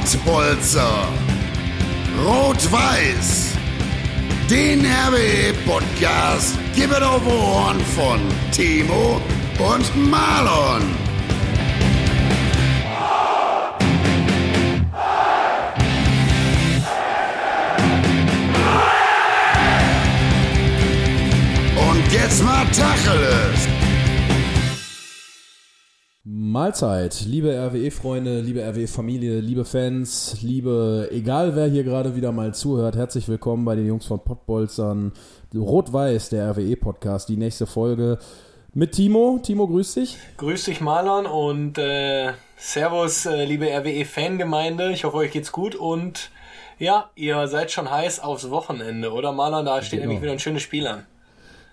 Pottbolzer. Rot-Weiß. Den RWE-Podcast gibt es auf Ohren von Timo und Marlon. Und jetzt mal Tacheles. Mahlzeit, liebe RWE-Freunde, liebe RWE-Familie, liebe Fans, liebe, egal wer hier gerade wieder mal zuhört, herzlich willkommen bei den Jungs von Pottbolzern. Rot-Weiß, der RWE-Podcast, die nächste Folge mit Timo. Timo, grüß dich. Grüß dich, Marlon, und äh, Servus, äh, liebe RWE-Fangemeinde. Ich hoffe, euch geht's gut und ja, ihr seid schon heiß aufs Wochenende, oder Marlon? Da steht Genau. nämlich wieder ein schönes Spiel an.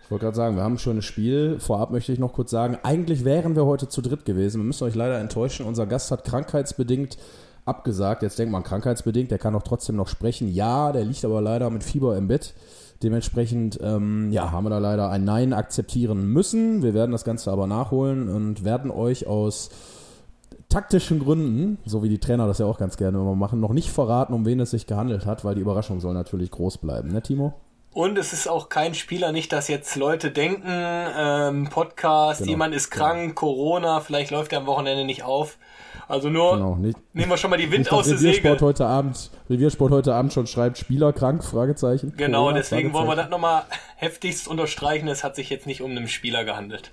Ich wollte gerade sagen, wir haben ein schönes Spiel. Vorab möchte ich noch kurz sagen, eigentlich wären wir heute zu dritt gewesen. Wir müssen euch leider enttäuschen. Unser Gast hat krankheitsbedingt abgesagt. Jetzt denkt man krankheitsbedingt, der kann doch trotzdem noch sprechen. Ja, der liegt aber leider mit Fieber im Bett. Dementsprechend ähm, ja, haben wir da leider ein Nein akzeptieren müssen. Wir werden das Ganze aber nachholen und werden euch aus taktischen Gründen, so wie die Trainer das ja auch ganz gerne immer machen, noch nicht verraten, um wen es sich gehandelt hat, weil die Überraschung soll natürlich groß bleiben, ne Timo? Und es ist auch kein Spieler, nicht, dass jetzt Leute denken, ähm, Podcast, Genau, jemand ist krank, Corona, vielleicht läuft er am Wochenende nicht auf. Also nur Genau, nicht, nehmen wir schon mal die Wind Nicht, aus der Reviersport Segel. heute Abend, Reviersport heute Abend schon schreibt, Spieler krank, Fragezeichen. Genau, Corona, deswegen wollen wir das Fragezeichen. nochmal heftigst unterstreichen. Es hat sich jetzt nicht um einen Spieler gehandelt.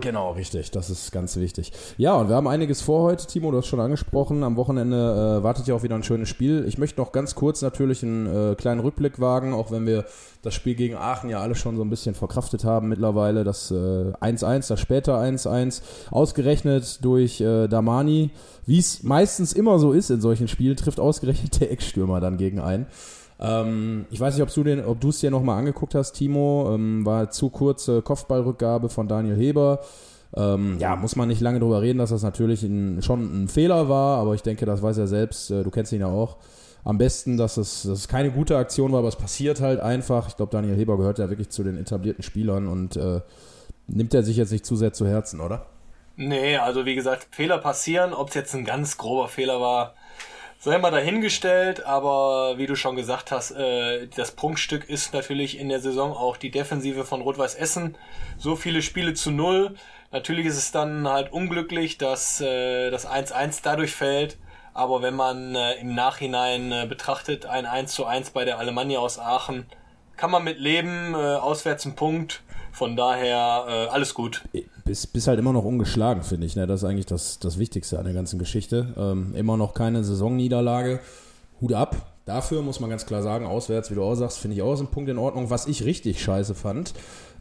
Genau, richtig, das ist ganz wichtig. Ja, und wir haben einiges vor heute, Timo, du hast schon angesprochen. Am Wochenende äh, wartet ja auch wieder ein schönes Spiel. Ich möchte noch ganz kurz natürlich einen äh, kleinen Rückblick wagen, auch wenn wir das Spiel gegen Aachen ja alle schon so ein bisschen verkraftet haben mittlerweile. Das äh, 1-1, das später 1-1, ausgerechnet durch äh, Damani. Wie es meistens immer so ist in solchen Spielen, trifft ausgerechnet der Eckstürmer dann gegen einen. Ähm, ich weiß nicht, ob du den, ob du es dir nochmal angeguckt hast, Timo. Ähm, war zu kurze Kopfballrückgabe von Daniel Heber. Ähm, ja, muss man nicht lange drüber reden, dass das natürlich ein, schon ein Fehler war, aber ich denke, das weiß er selbst. Äh, du kennst ihn ja auch. Am besten, dass es, dass es keine gute Aktion war, aber es passiert halt einfach. Ich glaube, Daniel Heber gehört ja wirklich zu den etablierten Spielern und äh, nimmt er sich jetzt nicht zu sehr zu Herzen, oder? Nee, also wie gesagt, Fehler passieren. Ob es jetzt ein ganz grober Fehler war, sei mal dahingestellt. Aber wie du schon gesagt hast, äh, das Prunkstück ist natürlich in der Saison auch die Defensive von Rot-Weiß Essen. So viele Spiele zu null. Natürlich ist es dann halt unglücklich, dass äh, das 1-1 dadurch fällt. Aber wenn man äh, im Nachhinein äh, betrachtet, ein 1 zu 1 bei der Alemannia aus Aachen, kann man mit leben, äh, auswärts ein Punkt. Von daher äh, alles gut. Bis, bis halt immer noch ungeschlagen, finde ich. Ne? Das ist eigentlich das, das Wichtigste an der ganzen Geschichte. Ähm, immer noch keine Saisonniederlage. Hut ab. Dafür muss man ganz klar sagen, auswärts, wie du auch sagst, finde ich auch ist ein Punkt in Ordnung. Was ich richtig scheiße fand,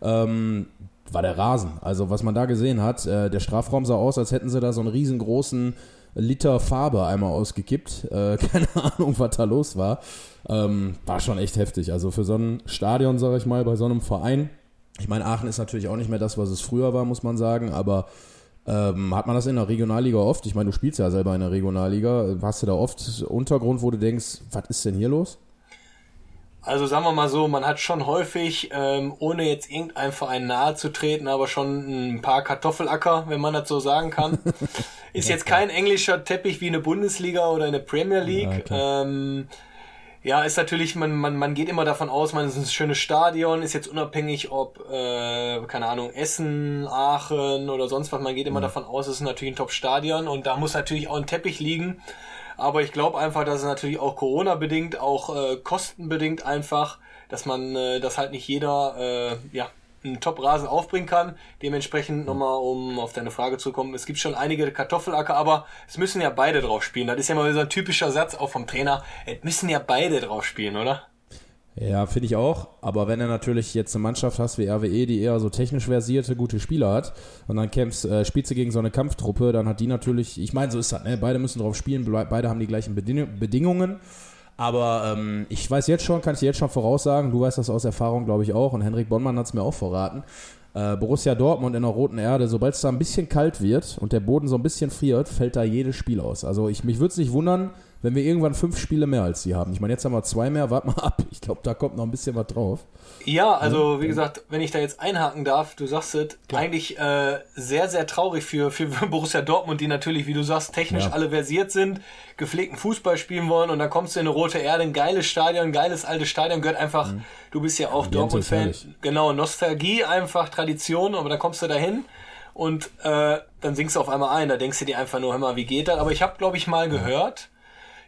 ähm, war der Rasen. Also was man da gesehen hat, äh, der Strafraum sah aus, als hätten sie da so einen riesengroßen Liter Farbe einmal ausgekippt. Äh, keine Ahnung, was da los war. Ähm, war schon echt heftig. Also für so ein Stadion, sage ich mal, bei so einem Verein. Ich meine, Aachen ist natürlich auch nicht mehr das, was es früher war, muss man sagen, aber ähm, hat man das in der Regionalliga oft? Ich meine, du spielst ja selber in der Regionalliga. Hast du da oft Untergrund, wo du denkst, was ist denn hier los? Also sagen wir mal so, man hat schon häufig, ähm, ohne jetzt irgendeinem Verein nahe zu treten, aber schon ein paar Kartoffelacker, wenn man das so sagen kann. Ist jetzt kein englischer Teppich wie eine Bundesliga oder eine Premier League. klar. Ja, ist natürlich, man, man, man geht immer davon aus, man ist ein schönes Stadion, ist jetzt unabhängig, ob, äh, keine Ahnung, Essen, Aachen oder sonst was, man geht immer davon aus, es ist natürlich ein Top-Stadion und da muss natürlich auch ein Teppich liegen. Aber ich glaube einfach, dass es natürlich auch Corona-bedingt, auch äh, kostenbedingt einfach, dass man, äh, dass halt nicht jeder äh, ja, einen Top-Rasen aufbringen kann. Dementsprechend nochmal, um auf deine Frage zu kommen, es gibt schon einige Kartoffelacker, aber es müssen ja beide drauf spielen. Das ist ja mal so ein typischer Satz auch vom Trainer. Es müssen ja beide drauf spielen, oder? Ja, finde ich auch. Aber wenn du natürlich jetzt eine Mannschaft hast wie RWE, die eher so technisch versierte, gute Spieler hat, und dann kämpfst, äh, spielst du gegen so eine Kampftruppe, dann hat die natürlich, ich meine, so ist das, ne? Beide müssen drauf spielen, beide haben die gleichen Beding Bedingungen. Aber ähm, ich weiß jetzt schon, kann ich dir jetzt schon voraussagen, du weißt das aus Erfahrung, glaube ich auch, und Henrik Bonnmann hat es mir auch verraten. Äh, Borussia Dortmund in der roten Erde, sobald es da ein bisschen kalt wird und der Boden so ein bisschen friert, fällt da jedes Spiel aus. Also ich, mich würde es nicht wundern, wenn wir irgendwann fünf Spiele mehr als die haben. Ich meine, jetzt haben wir zwei mehr, warte mal ab. Ich glaube, da kommt noch ein bisschen was drauf. Ja, also wie gesagt, wenn ich da jetzt einhaken darf, du sagst es, eigentlich äh, sehr, sehr traurig für, für Borussia Dortmund, die natürlich, wie du sagst, technisch Ja. alle versiert sind, gepflegten Fußball spielen wollen und dann kommst du in eine rote Erde, ein geiles Stadion, ein geiles altes Stadion, gehört einfach, du bist ja auch Mhm. Dortmund-Fan, genau, Nostalgie einfach, Tradition, aber dann kommst du dahin und äh, dann singst du auf einmal ein, da denkst du dir einfach nur, hör mal, wie geht das? Aber ich habe, glaube ich, mal gehört,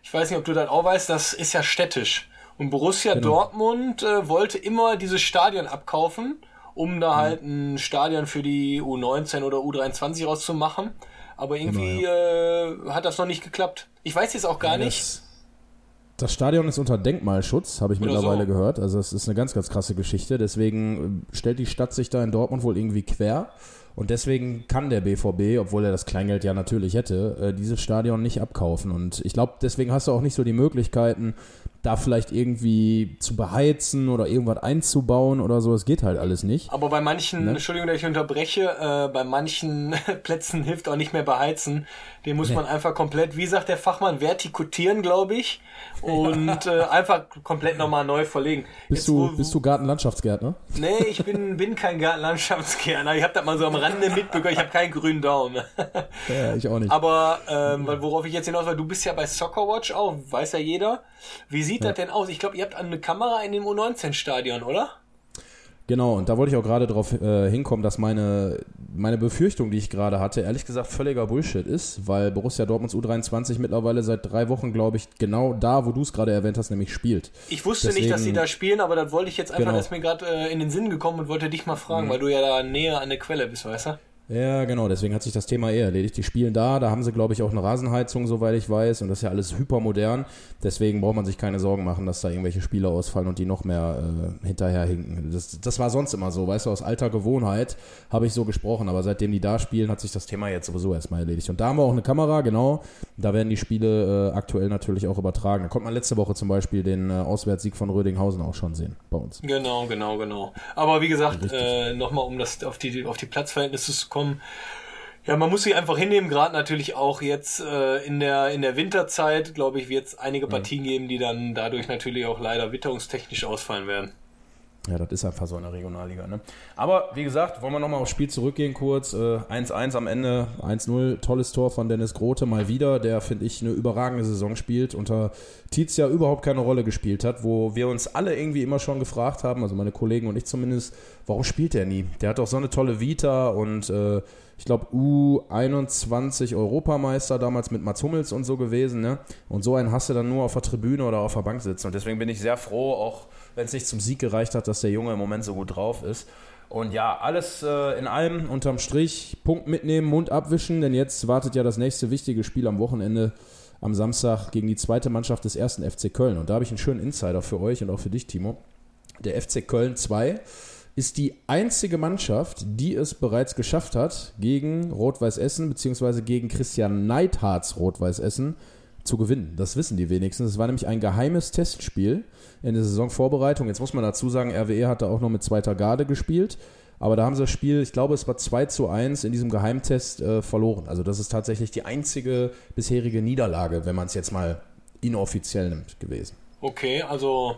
ich weiß nicht, ob du das auch weißt, das ist ja städtisch. Und Borussia Genau. Dortmund äh, wollte immer dieses Stadion abkaufen, um Mhm. da halt ein Stadion für die U19 oder U23 rauszumachen. Aber irgendwie äh, hat das noch nicht geklappt. Ich weiß jetzt auch gar nicht. Das, das Stadion ist unter Denkmalschutz, habe ich Oder mittlerweile so. gehört. Also es ist eine ganz, ganz krasse Geschichte. Deswegen äh, stellt die Stadt sich da in Dortmund wohl irgendwie quer. Und deswegen kann der BVB, obwohl er das Kleingeld ja natürlich hätte, äh, dieses Stadion nicht abkaufen. Und ich glaube, deswegen hast du auch nicht so die Möglichkeiten, da vielleicht irgendwie zu beheizen oder irgendwas einzubauen oder so. Es geht halt alles nicht. Aber bei manchen, Ne? Entschuldigung, dass ich unterbreche, äh, bei manchen Plätzen hilft auch nicht mehr beheizen. Den muss man einfach komplett, wie sagt der Fachmann, vertikutieren, glaube ich. Und äh, einfach komplett nochmal neu verlegen. Bist Jetzt, du, wo- bist du Gartenlandschaftsgärtner? Nee, ich bin, bin kein Gartenlandschaftsgärtner. Ich habe das mal so am Rande mitbekommen. Ich habe keinen grünen Daumen. Ja, ich auch nicht. Aber ähm, worauf ich jetzt hinaus will, du bist ja bei Soccerwatch auch, weiß ja jeder. Wie sieht das denn aus? Ich glaube, ihr habt eine Kamera in dem U19-Stadion, oder? Genau, und da wollte ich auch gerade drauf äh, hinkommen, dass meine, meine Befürchtung, die ich gerade hatte, ehrlich gesagt völliger Bullshit ist, weil Borussia Dortmunds U23 mittlerweile seit drei Wochen, glaube ich, genau da, wo du es gerade erwähnt hast, nämlich spielt. Ich wusste nicht, dass sie Deswegen- da spielen, aber das wollte ich jetzt einfach, Genau. Mhm. das ist mir gerade äh, in den Sinn gekommen und wollte dich mal fragen, weil du ja da näher an der Quelle bist, weißt du? Ja, genau, deswegen hat sich das Thema eh erledigt. Die spielen da, da haben sie, glaube ich, auch eine Rasenheizung, soweit ich weiß, und das ist ja alles hypermodern. Deswegen braucht man sich keine Sorgen machen, dass da irgendwelche Spieler ausfallen und die noch mehr äh, hinterherhinken. Das, das war sonst immer so, weißt du, aus alter Gewohnheit habe ich so gesprochen, aber seitdem die da spielen, hat sich das Thema jetzt sowieso erstmal erledigt. Und da haben wir auch eine Kamera, genau, da werden die Spiele äh, aktuell natürlich auch übertragen. Da konnte man letzte Woche zum Beispiel den äh, Auswärtssieg von Rödinghausen auch schon sehen bei uns. Genau, genau, genau. Aber wie gesagt, äh, nochmal, um das auf die, auf die Platzverhältnisse zu kommen. Ja, man muss sie einfach hinnehmen, gerade natürlich auch jetzt äh, in der in der Winterzeit, glaube ich, wird es einige Partien geben, die dann dadurch natürlich auch leider witterungstechnisch ausfallen werden. Ja, das ist einfach so in der Regionalliga. Ne? Aber wie gesagt, wollen wir nochmal aufs Spiel zurückgehen kurz. Äh, 1-1 am Ende, 1-0, tolles Tor von Dennis Grote mal wieder, der, finde ich, eine überragende Saison spielt, unter Tietz ja überhaupt keine Rolle gespielt hat, wo wir uns alle irgendwie immer schon gefragt haben, also meine Kollegen und ich zumindest, warum spielt der nie? Der hat doch so eine tolle Vita und äh, ich glaube U21 Europameister damals mit Mats Hummels und so gewesen, ne? Und so einen hast du dann nur auf der Tribüne oder auf der Bank sitzen. Und deswegen bin ich sehr froh, auch wenn es nicht zum Sieg gereicht hat, dass der Junge im Moment so gut drauf ist. Und ja, alles äh, in allem unterm Strich, Punkt mitnehmen, Mund abwischen, denn jetzt wartet ja das nächste wichtige Spiel am Wochenende am Samstag gegen die zweite Mannschaft des ersten FC Köln. Und da habe ich einen schönen Insider für euch und auch für dich, Timo. Der FC Köln 2 ist die einzige Mannschaft, die es bereits geschafft hat, gegen Rot-Weiß Essen bzw. gegen Christian Neidharz Rot-Weiß Essen zu gewinnen. Das wissen die wenigstens. Es war nämlich ein geheimes Testspiel in der Saisonvorbereitung. Jetzt muss man dazu sagen, RWE hat da auch noch mit zweiter Garde gespielt. Aber da haben sie das Spiel, ich glaube, es war 2 zu 1 in diesem Geheimtest äh, verloren. Also das ist tatsächlich die einzige bisherige Niederlage, wenn man es jetzt mal inoffiziell nimmt, gewesen. Okay, also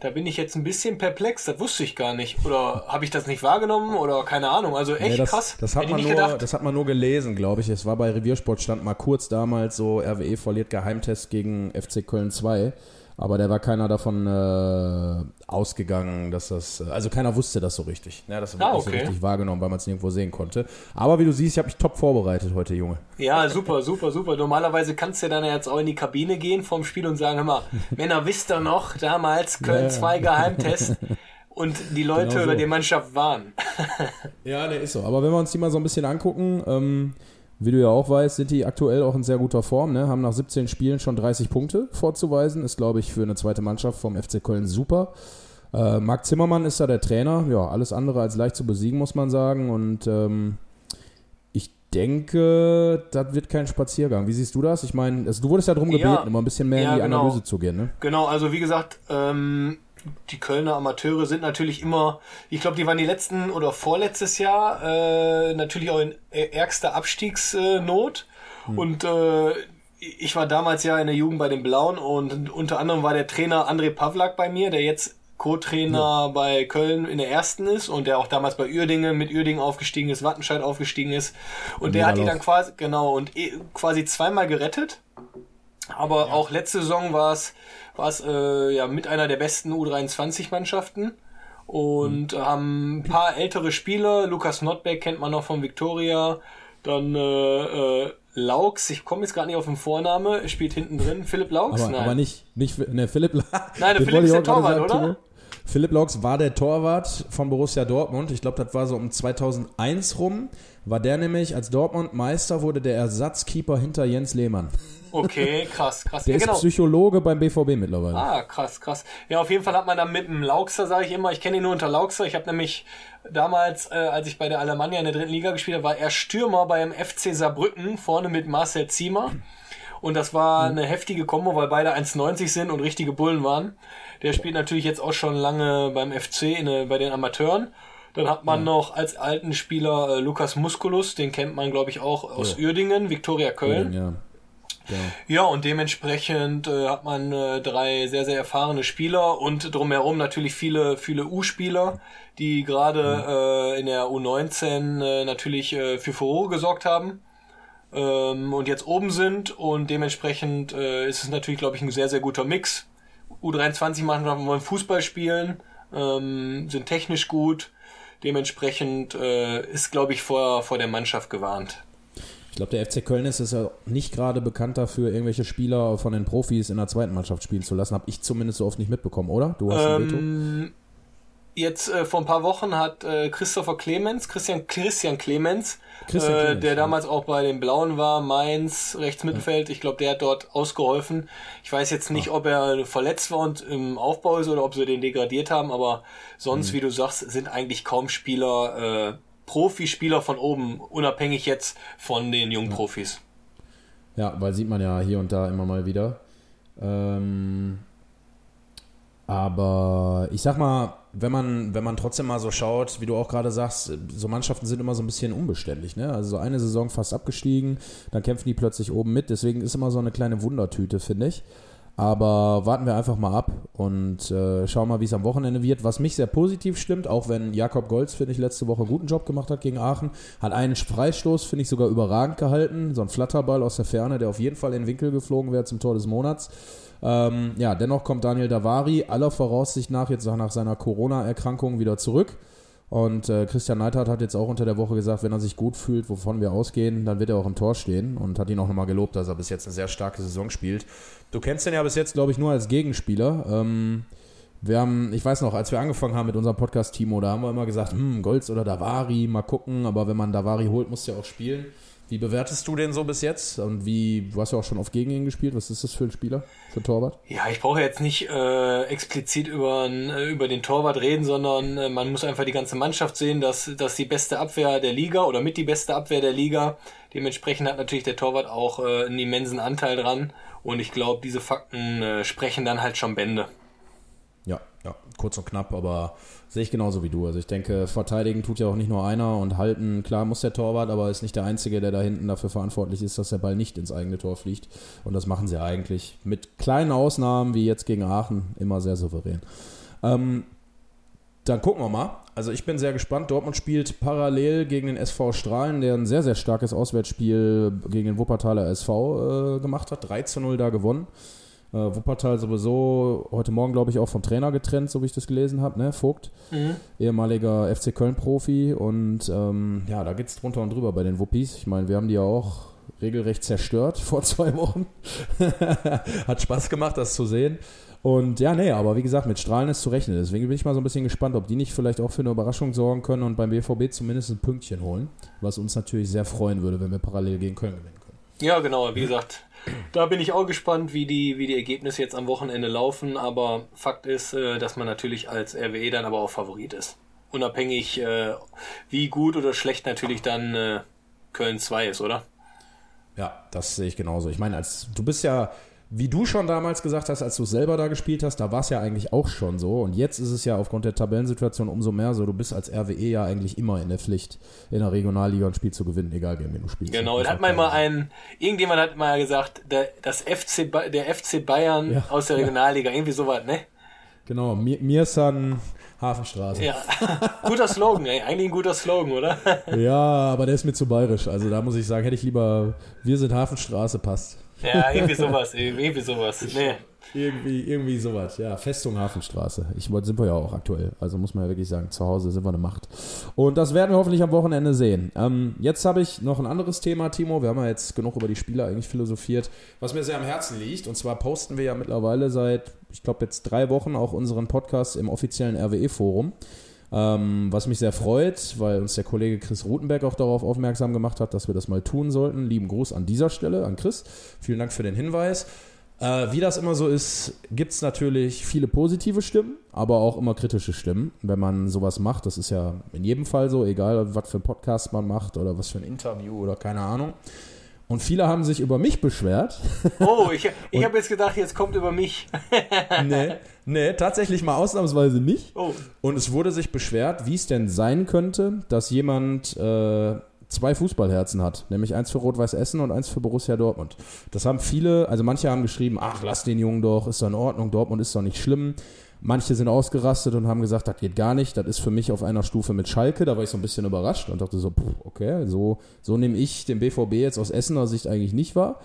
da bin ich jetzt ein bisschen perplex, das wusste ich gar nicht. Oder habe ich das nicht wahrgenommen oder keine Ahnung. Also echt Nee, das, krass. Das hat, Hätte man nur, gedacht. das hat man nur gelesen, glaube ich. Es war bei Reviersport, stand mal kurz damals so, RWE verliert Geheimtest gegen FC Köln 2. Aber da war keiner davon äh, ausgegangen, dass das, äh, also keiner wusste das so richtig. Ja, das Ah, nicht so okay. richtig wahrgenommen, weil man es nirgendwo sehen konnte. Aber wie du siehst, ich habe mich top vorbereitet heute, Junge. Ja, super, super, super. Normalerweise kannst du dann jetzt auch in die Kabine gehen vom Spiel und sagen, hör mal, Männer, wisst ihr noch, damals Köln Ja. 2 Geheimtest und die Leute Genau so. oder die Mannschaft waren. Ja, der ist so. Aber wenn wir uns die mal so ein bisschen angucken, ähm, wie du ja auch weißt, sind die aktuell auch in sehr guter Form, ne? haben nach 17 Spielen schon 30 Punkte vorzuweisen. Ist, glaube ich, für eine zweite Mannschaft vom FC Köln super. Äh, Marc Zimmermann ist da der Trainer. Ja, alles andere als leicht zu besiegen, muss man sagen. Und ähm, ich denke, das wird kein Spaziergang. Wie siehst du das? Ich meine, also du wurdest ja darum gebeten, Ja. immer ein bisschen mehr Ja, in die genau. Analyse zu gehen. Ne? Genau, also wie gesagt, ähm, die Kölner Amateure sind natürlich immer, ich glaube, die waren die letzten oder vorletztes Jahr äh, natürlich auch in ärgster Abstiegsnot. Und äh, ich war damals ja in der Jugend bei den Blauen und unter anderem war der Trainer André Pavlak bei mir, der jetzt Co-Trainer ja. bei Köln in der ersten ist und der auch damals bei Uerdingen mit Uerdingen aufgestiegen ist, Wattenscheid aufgestiegen ist. Und der hat die dann quasi, genau, und eh, quasi zweimal gerettet. Aber ja. auch letzte Saison war es, war es äh, ja mit einer der besten U23-Mannschaften und mhm. haben ein paar ältere Spieler. Lukas Notbeck kennt man noch von Victoria. Dann äh, äh, Laux, ich komme jetzt gerade nicht auf den Vorname, spielt hinten drin. Philipp Laux? Aber, Nein. aber nicht, nicht ne, Philipp Nein, der Philipp ist der Torwart, oder? Philipp Laux war der Torwart von Borussia Dortmund. Ich glaube, das war so um 2001 rum. War der nämlich, als Dortmund Meister wurde, der Ersatzkeeper hinter Jens Lehmann. Okay, krass, krass. Der ja, genau. ist Psychologe beim BVB mittlerweile. Ah, krass, krass. Ja, auf jeden Fall hat man dann mit dem Lauxer, sage ich immer, ich kenne ihn nur unter Lauxer. Ich habe nämlich damals, äh, als ich bei der Alemannia in der dritten Liga gespielt habe, war er Stürmer beim FC Saarbrücken, vorne mit Marcel Ziemer. Und das war mhm. eine heftige Kombo, weil beide 1,90 sind und richtige Bullen waren. Der spielt natürlich jetzt auch schon lange beim FC, in, bei den Amateuren. Dann hat man ja. noch als alten Spieler äh, Lukas Musculus, den kennt man, glaube ich, auch aus ja. Uerdingen, Viktoria Köln. Ja. Ja. ja, und dementsprechend äh, hat man äh, drei sehr, sehr erfahrene Spieler und drumherum natürlich viele, viele U-Spieler, die gerade äh, in der U19 äh, natürlich äh, für Furore gesorgt haben ähm, und jetzt oben sind und dementsprechend äh, ist es natürlich, glaube ich, ein sehr, sehr guter Mix. U23-Mannschaften wollen Fußball spielen, ähm, sind technisch gut, dementsprechend äh, ist, glaube ich, vor, vor der Mannschaft gewarnt. Ich glaube, der FC Köln ist es ja nicht gerade bekannt dafür, irgendwelche Spieler von den Profis in der zweiten Mannschaft spielen zu lassen. Habe ich zumindest so oft nicht mitbekommen, oder? Du hast ähm, ein Veto? Jetzt äh, vor ein paar Wochen hat äh, Christopher Clemens, Christian Christian Clemens, Christian äh, Clemens der ja. damals auch bei den Blauen war, Mainz, rechts Mittelfeld, ich glaube, der hat dort ausgeholfen. Ich weiß jetzt nicht, ja. ob er verletzt war und im Aufbau ist oder ob sie den degradiert haben, aber sonst, mhm. wie du sagst, sind eigentlich kaum Spieler, äh, Profispieler von oben, unabhängig jetzt von den jungen ja. Profis. Ja, weil sieht man ja hier und da immer mal wieder. Ähm, aber ich sag mal, wenn man, wenn man trotzdem mal so schaut, wie du auch gerade sagst, so Mannschaften sind immer so ein bisschen unbeständig. Ne? Also so eine Saison fast abgestiegen, dann kämpfen die plötzlich oben mit. Deswegen ist immer so eine kleine Wundertüte, finde ich. Aber warten wir einfach mal ab und äh, schauen mal, wie es am Wochenende wird. Was mich sehr positiv stimmt, auch wenn Jakob Golz, finde ich, letzte Woche einen guten Job gemacht hat gegen Aachen, hat einen Freistoß, finde ich, sogar überragend gehalten. So ein Flatterball aus der Ferne, der auf jeden Fall in den Winkel geflogen wäre zum Tor des Monats. Ähm, ja, dennoch kommt Daniel Davari aller Voraussicht nach jetzt nach seiner Corona-Erkrankung wieder zurück. Und äh, Christian Neidhardt hat jetzt auch unter der Woche gesagt, wenn er sich gut fühlt, wovon wir ausgehen, dann wird er auch im Tor stehen und hat ihn auch nochmal gelobt, dass er bis jetzt eine sehr starke Saison spielt. Du kennst ihn ja bis jetzt, glaube ich, nur als Gegenspieler. Ähm, wir haben, ich weiß noch, als wir angefangen haben mit unserem Podcast, Timo, da haben wir immer gesagt, hm, Golds oder Davari, mal gucken, aber wenn man Davari holt, muss er auch spielen. Wie bewertest du den so bis jetzt? Und wie, du hast ja auch schon oft gegen ihn gespielt. Was ist das für ein Spieler, für ein Torwart? Ja, ich brauche jetzt nicht äh, explizit über, äh, über den Torwart reden, sondern äh, man muss einfach die ganze Mannschaft sehen, dass, dass die beste Abwehr der Liga oder mit die beste Abwehr der Liga. Dementsprechend hat natürlich der Torwart auch äh, einen immensen Anteil dran. Und ich glaube, diese Fakten äh, sprechen dann halt schon Bände. Kurz und knapp, aber Sehe ich genauso wie du. Also ich denke, verteidigen tut ja auch nicht nur einer und halten, klar muss der Torwart, aber ist nicht der Einzige, der da hinten dafür verantwortlich ist, dass der Ball nicht ins eigene Tor fliegt. Und das machen sie eigentlich mit kleinen Ausnahmen, wie jetzt gegen Aachen, immer sehr souverän. Ähm, dann gucken wir mal. Also ich bin sehr gespannt. Dortmund spielt parallel gegen den SV Strahlen, der ein sehr, sehr starkes Auswärtsspiel gegen den Wuppertaler SV äh, gemacht hat. 3 zu 0 da gewonnen. Äh, Wuppertal sowieso heute Morgen, glaube ich, auch vom Trainer getrennt, so wie ich das gelesen habe, ne? Vogt, mhm. ehemaliger FC Köln-Profi. Und ähm, ja, da geht es drunter und drüber bei den Wuppis. Ich meine, wir haben die ja auch regelrecht zerstört vor zwei Wochen. Hat Spaß gemacht, das zu sehen. Und ja, nee, aber wie gesagt, mit Strahlen ist zu rechnen. Deswegen bin ich mal so ein bisschen gespannt, ob die nicht vielleicht auch für eine Überraschung sorgen können und beim BVB zumindest ein Pünktchen holen. Was uns natürlich sehr freuen würde, wenn wir parallel gegen Köln gewinnen können. Ja, genau, wie gesagt, da bin ich auch gespannt, wie die, wie die Ergebnisse jetzt am Wochenende laufen. Aber Fakt ist, äh, dass man natürlich als RWE dann aber auch Favorit ist. Unabhängig, äh, wie gut oder schlecht natürlich dann äh, Köln 2 ist, oder? Ja, das sehe ich genauso. Ich meine, als du bist ja wie du schon damals gesagt hast, als du selber da gespielt hast, da war es ja eigentlich auch schon so. Und jetzt ist es ja aufgrund der Tabellensituation umso mehr so, du bist als RWE ja eigentlich immer in der Pflicht, in der Regionalliga ein Spiel zu gewinnen, egal gegen wen du spielst. Genau, da hat man mal ein, irgendjemand hat mal gesagt, der, das FC, der FC Bayern Ja. aus der Regionalliga, irgendwie sowas, ne? Genau, Mir- Mirsan Hafenstraße. Ja. guter Slogan, ey. Eigentlich ein guter Slogan, oder? Ja, aber der ist mir zu bayerisch. Also da muss ich sagen, hätte ich lieber, wir sind Hafenstraße, passt. Ja, irgendwie sowas, irgendwie sowas. Nee. Irgendwie, irgendwie sowas, ja. Festung Hafenstraße. Ich wollte, sind wir ja auch aktuell. Also muss man ja wirklich sagen, zu Hause sind wir eine Macht. Und das werden wir hoffentlich am Wochenende sehen. Ähm, jetzt habe ich noch ein anderes Thema, Timo. Wir haben ja jetzt genug über die Spieler eigentlich philosophiert, was mir sehr am Herzen liegt. Und zwar posten wir ja mittlerweile seit, ich glaube, jetzt drei Wochen auch unseren Podcast im offiziellen RWE-Forum. Ähm, was mich sehr freut, weil uns der Kollege Chris Rutenberg auch darauf aufmerksam gemacht hat, dass wir das mal tun sollten. Lieben Gruß an dieser Stelle an Chris. Vielen Dank für den Hinweis. Äh, wie das immer so ist, gibt es natürlich viele positive Stimmen, aber auch immer kritische Stimmen, wenn man sowas macht. Das ist ja in jedem Fall so, egal was für einen Podcast man macht oder was für ein Interview oder keine Ahnung. Und viele haben sich über mich beschwert. Oh, ich, ich habe jetzt gedacht, jetzt kommt über mich. nee, nee, tatsächlich mal ausnahmsweise nicht. Oh, Und es wurde sich beschwert, wie es denn sein könnte, dass jemand äh, zwei Fußballherzen hat, nämlich eins für Rot-Weiß Essen und eins für Borussia Dortmund. Das haben viele, also manche haben geschrieben, ach, lass den Jungen doch, ist doch in Ordnung, Dortmund ist doch nicht schlimm. Manche sind ausgerastet und haben gesagt, das geht gar nicht, das ist für mich auf einer Stufe mit Schalke. Da war ich so ein bisschen überrascht und dachte so, okay, so, so nehme ich den BVB jetzt aus Essener Sicht eigentlich nicht wahr.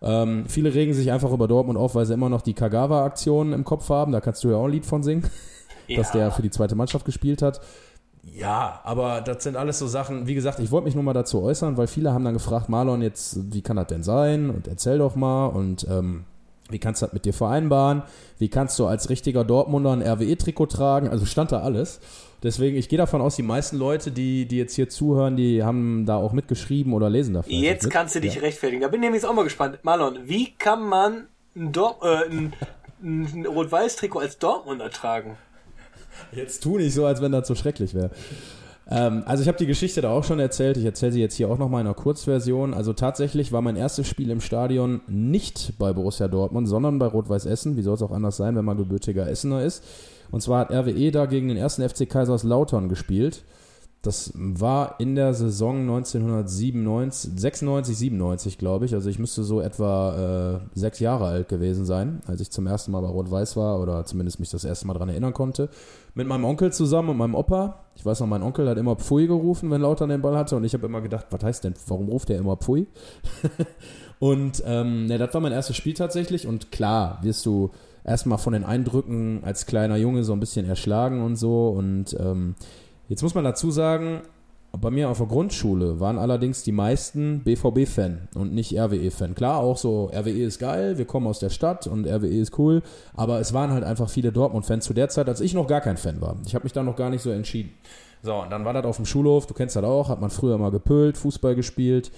Ähm, viele regen sich einfach über Dortmund auf, weil sie immer noch die Kagawa-Aktionen im Kopf haben. Da kannst du ja auch ein Lied von singen dass der für die zweite Mannschaft gespielt hat. Ja, aber das sind alles so Sachen, wie gesagt, ich wollte mich nur mal dazu äußern, weil viele haben dann gefragt, Marlon, jetzt, wie kann das denn sein? Und erzähl doch mal und ähm, wie kannst du das mit dir vereinbaren? Wie kannst du als richtiger Dortmunder ein RWE-Trikot tragen? Also stand da alles. Deswegen, ich gehe davon aus, die meisten Leute, die, die jetzt hier zuhören, die haben da auch mitgeschrieben oder lesen dafür. Jetzt kannst du dich rechtfertigen. Da bin ich nämlich auch mal gespannt. Marlon, wie kann man ein, äh, ein, ein Rot-Weiß-Trikot als Dortmunder tragen? Jetzt tu nicht so, als wenn das so schrecklich wäre. Ähm, also ich habe die Geschichte da auch schon erzählt. Ich erzähle sie jetzt hier auch noch mal in einer Kurzversion. Also tatsächlich war mein erstes Spiel im Stadion nicht bei Borussia Dortmund, sondern bei Rot-Weiß Essen. Wie soll es auch anders sein, wenn man gebürtiger Essener ist? Und zwar hat RWE da gegen den ersten FC Kaiserslautern gespielt. Das war in der Saison 1997, 96, 97, glaube ich. Also ich müsste so etwa äh, sechs Jahre alt gewesen sein, als ich zum ersten Mal bei Rot-Weiß war oder zumindest mich das erste Mal daran erinnern konnte. Mit meinem Onkel zusammen und meinem Opa. Ich weiß noch, mein Onkel hat immer Pfui gerufen, wenn Lautern den Ball hatte. Und ich habe immer gedacht, was heißt denn, warum ruft der immer Pfui? und ähm, ne, das war mein erstes Spiel tatsächlich. Und klar, wirst du erstmal von den Eindrücken als kleiner Junge so ein bisschen erschlagen und so. Und ähm, jetzt muss man dazu sagen, bei mir auf der Grundschule waren allerdings die meisten BVB-Fan und nicht RWE-Fan. Klar, auch so, RWE ist geil, wir kommen aus der Stadt und RWE ist cool, aber es waren halt einfach viele Dortmund-Fans zu der Zeit, als ich noch gar kein Fan war. Ich habe mich da noch gar nicht so entschieden. So, und dann war das auf dem Schulhof, du kennst das auch, hat man früher mal gepölt, Fußball gespielt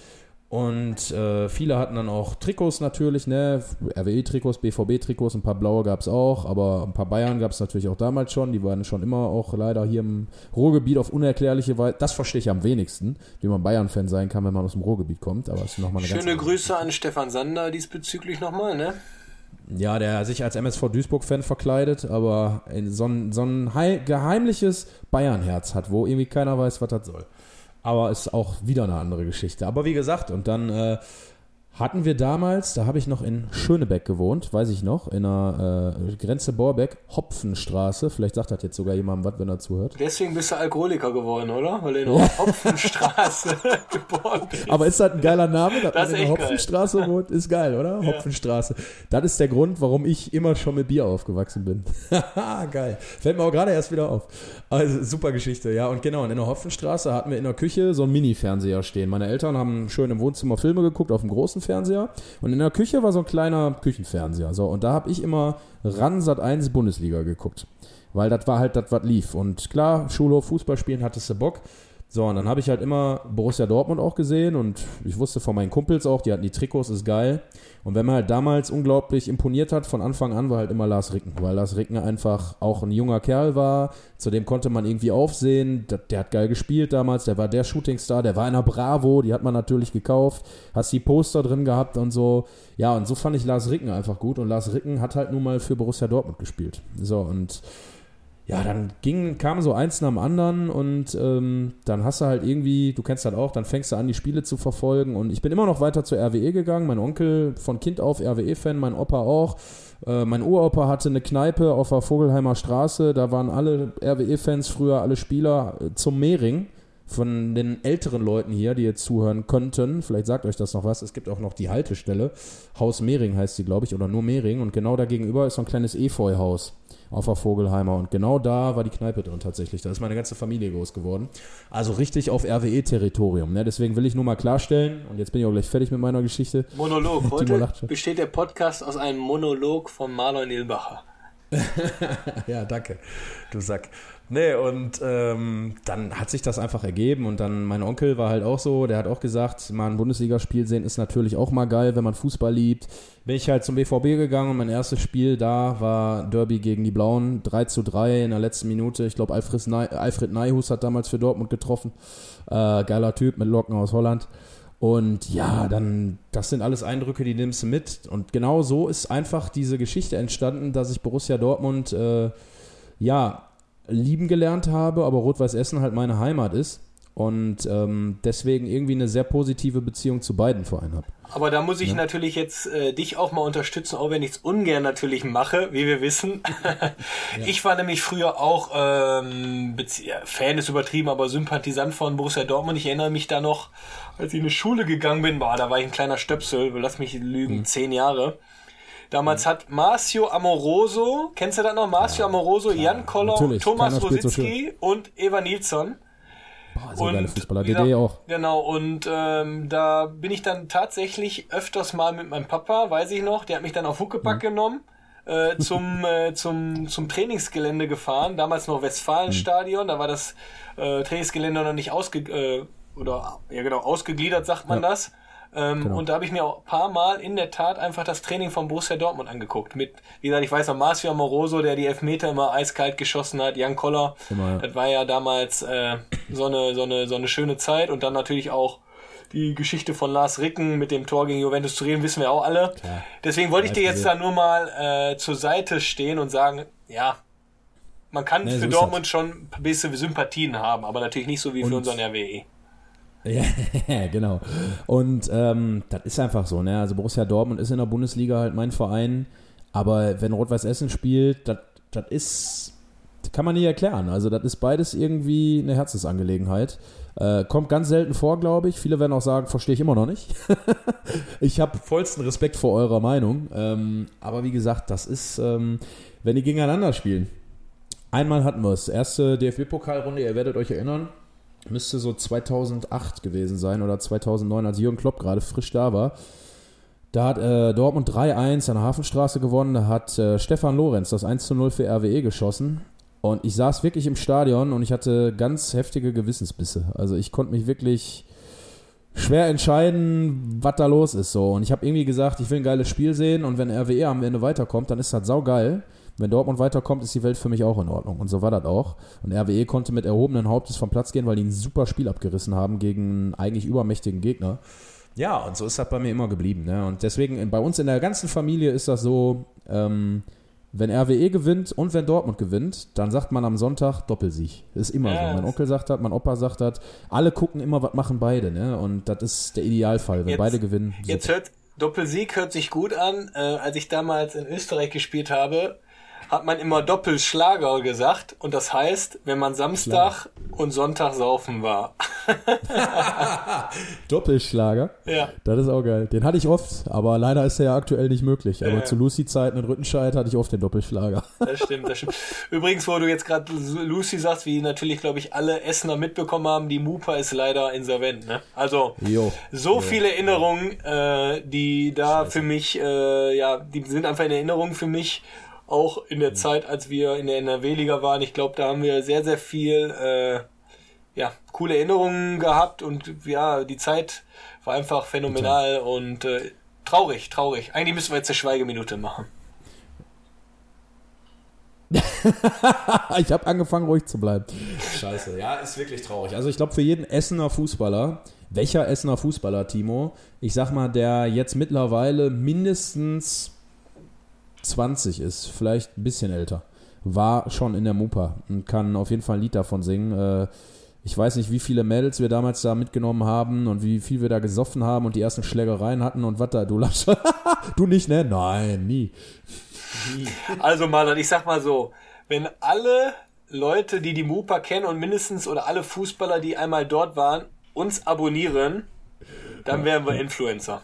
und äh, viele hatten dann auch Trikots natürlich, ne? RWE-Trikots, BVB-Trikots, ein paar blaue gab es auch, aber ein paar Bayern gab es natürlich auch damals schon. Die waren schon immer auch leider hier im Ruhrgebiet auf unerklärliche Weise. Das verstehe ich am wenigsten, wie man Bayern-Fan sein kann, wenn man aus dem Ruhrgebiet kommt. Aber es ist nochmal eine ganz Schöne Grüße an Stefan Sander diesbezüglich nochmal, ne? Ja, der sich als MSV Duisburg-Fan verkleidet, aber in so ein, so ein hei- geheimliches Bayern-Herz hat, wo irgendwie keiner weiß, was das soll. Aber ist auch wieder eine andere Geschichte. Aber wie gesagt, und dann äh, hatten wir damals, da habe ich noch in Schönebeck gewohnt, weiß ich noch, in der äh, Grenze Borbeck, Hopfenstraße. Vielleicht sagt das jetzt sogar jemandem was, wenn er zuhört. Deswegen bist du Alkoholiker geworden, oder? Weil du in der Hopfenstraße geboren bist. Aber ist das ein geiler Name, dass Das man in der echt geil. Hopfenstraße wohnt? Ist geil, oder? Hopfenstraße. Das ist der Grund, warum ich immer schon mit Bier aufgewachsen bin. Haha, geil. Fällt mir auch gerade erst wieder auf. Also super Geschichte, ja. Und genau, und in der Hopfenstraße hatten wir in der Küche so einen Mini-Fernseher stehen. Meine Eltern haben schön im Wohnzimmer Filme geguckt auf dem großen Fernseher. Und in der Küche war so ein kleiner Küchenfernseher. So, und da habe ich immer RAN Sat 1 Bundesliga geguckt. Weil das war halt das, was lief. Und klar, Schulhof, Fußball spielen hattest du Bock. So, und dann habe ich halt immer Borussia Dortmund auch gesehen und ich wusste von meinen Kumpels auch, die hatten die Trikots, ist geil. Und wenn man halt damals unglaublich imponiert hat, von Anfang an war halt immer Lars Ricken, weil Lars Ricken einfach auch ein junger Kerl war, zu dem konnte man irgendwie aufsehen, der, der hat geil gespielt damals, der war der Shootingstar, der war in der Bravo, die hat man natürlich gekauft, hast die Poster drin gehabt und so. Ja, und so fand ich Lars Ricken einfach gut und Lars Ricken hat halt nun mal für Borussia Dortmund gespielt. So, und ja, dann ging, kam so eins nach dem anderen und ähm, dann hast du halt irgendwie, du kennst das auch, dann fängst du an, die Spiele zu verfolgen und ich bin immer noch weiter zur RWE gegangen. Mein Onkel von Kind auf RWE-Fan, mein Opa auch. Äh, mein Uropa hatte eine Kneipe auf der Vogelheimer Straße, da waren alle RWE-Fans früher, alle Spieler äh, zum Mehring. Von den älteren Leuten hier, die jetzt zuhören könnten, vielleicht sagt euch das noch was, es gibt auch noch die Haltestelle. Haus Mehring heißt sie, glaube ich, oder nur Mehring. Und genau da gegenüber ist so ein kleines Efeuhaus auf der Vogelheimer. Und genau da war die Kneipe drin tatsächlich. Da ist meine ganze Familie groß geworden. Also richtig auf RWE-Territorium. Ne? Deswegen will ich nur mal klarstellen, und jetzt bin ich auch gleich fertig mit meiner Geschichte. Monolog. Heute besteht der Podcast aus einem Monolog von Marlon Ilbacher. ja, danke, du Sack. Nee, und ähm, dann hat sich das einfach ergeben und dann mein Onkel war halt auch so, der hat auch gesagt, mal ein Bundesligaspiel sehen ist natürlich auch mal geil, wenn man Fußball liebt. Bin ich halt zum BVB gegangen und mein erstes Spiel da war Derby gegen die Blauen, 3 zu 3 in der letzten Minute. Ich glaube, Alfred, Ney, Alfred Neihus hat damals für Dortmund getroffen. Äh, geiler Typ mit Locken aus Holland. Und ja, dann, das sind alles Eindrücke, die nimmst du mit. Und genau so ist einfach diese Geschichte entstanden, dass ich Borussia Dortmund, äh, ja, lieben gelernt habe, aber Rot-Weiß Essen halt meine Heimat ist und ähm, deswegen irgendwie eine sehr positive Beziehung zu beiden Vereinen habe. Aber da muss ich ja. natürlich jetzt äh, dich auch mal unterstützen, auch wenn ich es ungern natürlich mache, wie wir wissen. ja. Ich war nämlich früher auch ähm, Fan ist übertrieben, aber Sympathisant von Borussia Dortmund. Ich erinnere mich da noch, als ich in die Schule gegangen bin, boah, da war ich ein kleiner Stöpsel, lass mich lügen, mhm. zehn Jahre. Damals mhm. hat Marcio Amoroso, kennst du das noch? Marcio ja, Amoroso. Jan Koller. Thomas Rositzky so und Eva Nilsson. Boah, so und geile Fußballer, DD auch. Genau, und ähm, da bin ich dann tatsächlich öfters mal mit meinem Papa, weiß ich noch, der hat mich dann auf Huckepack mhm. genommen. Äh, zum, äh, zum, zum Trainingsgelände gefahren, damals noch Westfalenstadion, mhm. da war das äh, Trainingsgelände noch nicht ausge äh, oder ja genau ausgegliedert, sagt man ja. das. Ähm, genau. Und da habe ich mir auch ein paar Mal in der Tat einfach das Training von Borussia Dortmund angeguckt. Mit, wie gesagt, ich weiß noch, Marcio Amoroso, der die Elfmeter immer eiskalt geschossen hat, Jan Koller. Immer, ja. Das war ja damals äh, so, eine, so, eine, so eine schöne Zeit. Und dann natürlich auch die Geschichte von Lars Ricken mit dem Tor gegen Juventus Turin, wissen wir auch alle. Klar. Deswegen wollte ich dir jetzt da nur mal äh, zur Seite stehen und sagen, ja, man kann nee, für so Dortmund schon ein bisschen Sympathien haben, aber natürlich nicht so wie und für unseren RWE. Ja, genau. Und ähm, das ist einfach so, ne? Also Borussia Dortmund ist in der Bundesliga halt mein Verein, aber wenn Rot-Weiß Essen spielt, das ist, das kann man nicht erklären. Also das ist beides irgendwie eine Herzensangelegenheit. Äh, kommt ganz selten vor, glaube ich. Viele werden auch sagen, verstehe ich immer noch nicht. ich habe vollsten Respekt vor eurer Meinung. Ähm, aber wie gesagt, das ist, ähm, wenn die gegeneinander spielen. Einmal hatten wir es. Erste DFB-Pokalrunde, ihr werdet euch erinnern müsste so 2008 gewesen sein oder 2009, als Jürgen Klopp gerade frisch da war. Da hat äh, Dortmund 3-1 an der Hafenstraße gewonnen. Da hat äh, Stefan Lorenz das 1-0 für RWE geschossen. Und ich saß wirklich im Stadion und ich hatte ganz heftige Gewissensbisse. Also ich konnte mich wirklich schwer entscheiden, was da los ist. So. Und ich habe irgendwie gesagt, ich will ein geiles Spiel sehen und wenn RWE am Ende weiterkommt, dann ist das saugeil. Wenn Dortmund weiterkommt, ist die Welt für mich auch in Ordnung. Und so war das auch. Und RWE konnte mit erhobenen Hauptes vom Platz gehen, weil die ein super Spiel abgerissen haben gegen einen eigentlich übermächtigen Gegner. Ja, und so ist das bei mir immer geblieben. Ne? Und deswegen, bei uns in der ganzen Familie ist das so, ähm, wenn RWE gewinnt und wenn Dortmund gewinnt, dann sagt man am Sonntag Doppelsieg. Ist immer ja. so. Mein Onkel sagt das, mein Opa sagt das. Alle gucken immer, was machen beide. Ne? Und das ist der Idealfall, wenn jetzt, beide gewinnen. Super. Jetzt hört, Doppelsieg hört sich gut an. Äh, als ich damals in Österreich gespielt habe, hat man immer Doppelschlager gesagt. Und das heißt, wenn man Samstag Schlager. und Sonntag saufen war. Doppelschlager? Ja. Das ist auch geil. Den hatte ich oft, aber leider ist er ja aktuell nicht möglich. Aber ja. zu Lucy-Zeiten in Rüttenscheid hatte ich oft den Doppelschlager. Das stimmt, das stimmt. Übrigens, wo du jetzt gerade Lucy sagst, wie natürlich, glaube ich, alle Essener mitbekommen haben, die Mupa ist leider insolvent. Ne? Also, jo. so jo. viele Erinnerungen, äh, die da Scheiße. für mich, äh, ja, die sind einfach in Erinnerung für mich auch in der Zeit, als wir in der NRW-Liga waren. Ich glaube, da haben wir sehr, sehr viel, äh, ja, coole Erinnerungen gehabt und ja, die Zeit war einfach phänomenal und äh, traurig, traurig. Eigentlich müssen wir jetzt eine Schweigeminute machen. ich habe angefangen, ruhig zu bleiben. Scheiße, ja, ist wirklich traurig. Also ich glaube, für jeden Essener Fußballer, welcher Essener Fußballer, Timo, ich sag mal, der jetzt mittlerweile mindestens 20 ist, vielleicht ein bisschen älter, war schon in der Mupa und kann auf jeden Fall ein Lied davon singen. Äh, ich weiß nicht, wie viele Mädels wir damals da mitgenommen haben und wie viel wir da gesoffen haben und die ersten Schlägereien hatten und was da, du lachst. du nicht, ne? Nein, nie. Also Marlon, ich sag mal so, wenn alle Leute, die die Mupa kennen und mindestens oder alle Fußballer, die einmal dort waren, uns abonnieren, dann wären wir Influencer.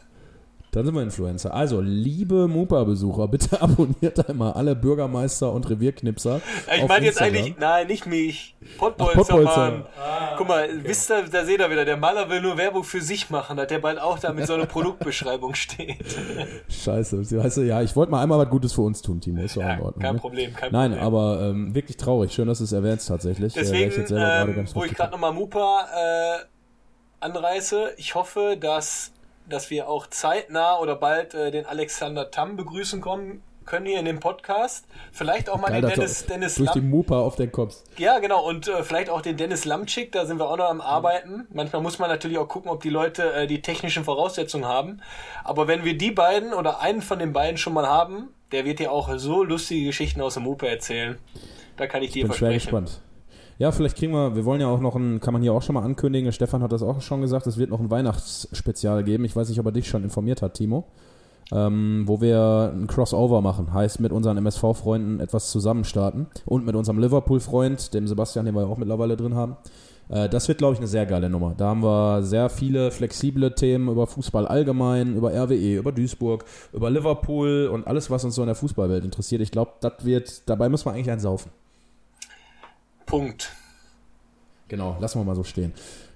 Dann sind wir Influencer. Also, liebe Mupa-Besucher, bitte abonniert einmal alle Bürgermeister und Revierknipser. Ich meine jetzt eigentlich, nein, nicht mich. Pottbolzer. Mann. Guck mal, wisst ihr, da seht ihr wieder, der Maler will nur Werbung für sich machen, dass der bald auch da mit so einer Produktbeschreibung steht. Scheiße. Weißt du, ja, ich wollte mal einmal was Gutes für uns tun, Timo. Ist Ja, in Ordnung. kein ne? Problem, kein Nein, Problem. aber ähm, wirklich traurig. Schön, dass du es erwähnst tatsächlich. Äh, Deswegen, ich jetzt selber gerade ähm, ganz wo ich gerade nochmal Mupa äh, anreiße, ich hoffe, dass, dass wir auch zeitnah oder bald äh, den Alexander Tamm begrüßen kommen können hier in dem Podcast. Vielleicht auch mal Geil, den Dennis, Dennis durch die Lam Mupa auf den Kopf. Ja, genau. Und äh, vielleicht auch den Dennis Lamczyk, da sind wir auch noch am Arbeiten. Manchmal muss man natürlich auch gucken, ob die Leute äh, die technischen Voraussetzungen haben. Aber wenn wir die beiden oder einen von den beiden schon mal haben, der wird dir auch so lustige Geschichten aus dem Mupa erzählen. Da kann ich dir Bin schwer versprechen. gespannt. Ja, vielleicht kriegen wir, wir wollen ja auch noch ein, kann man hier auch schon mal ankündigen, Stefan hat das auch schon gesagt, es wird noch ein Weihnachtsspezial geben. Ich weiß nicht, ob er dich schon informiert hat, Timo. Ähm, wo wir ein Crossover machen. Heißt, mit unseren MSV-Freunden etwas zusammen starten. Und mit unserem Liverpool-Freund, dem Sebastian, den wir auch mittlerweile drin haben. Äh, das wird, glaube ich, eine sehr geile Nummer. Da haben wir sehr viele flexible Themen über Fußball allgemein, über RWE, über Duisburg, über Liverpool und alles, was uns so in der Fußballwelt interessiert. Ich glaube, das wird, dabei muss man eigentlich einen saufen. Punkt. Genau, lassen wir mal so stehen.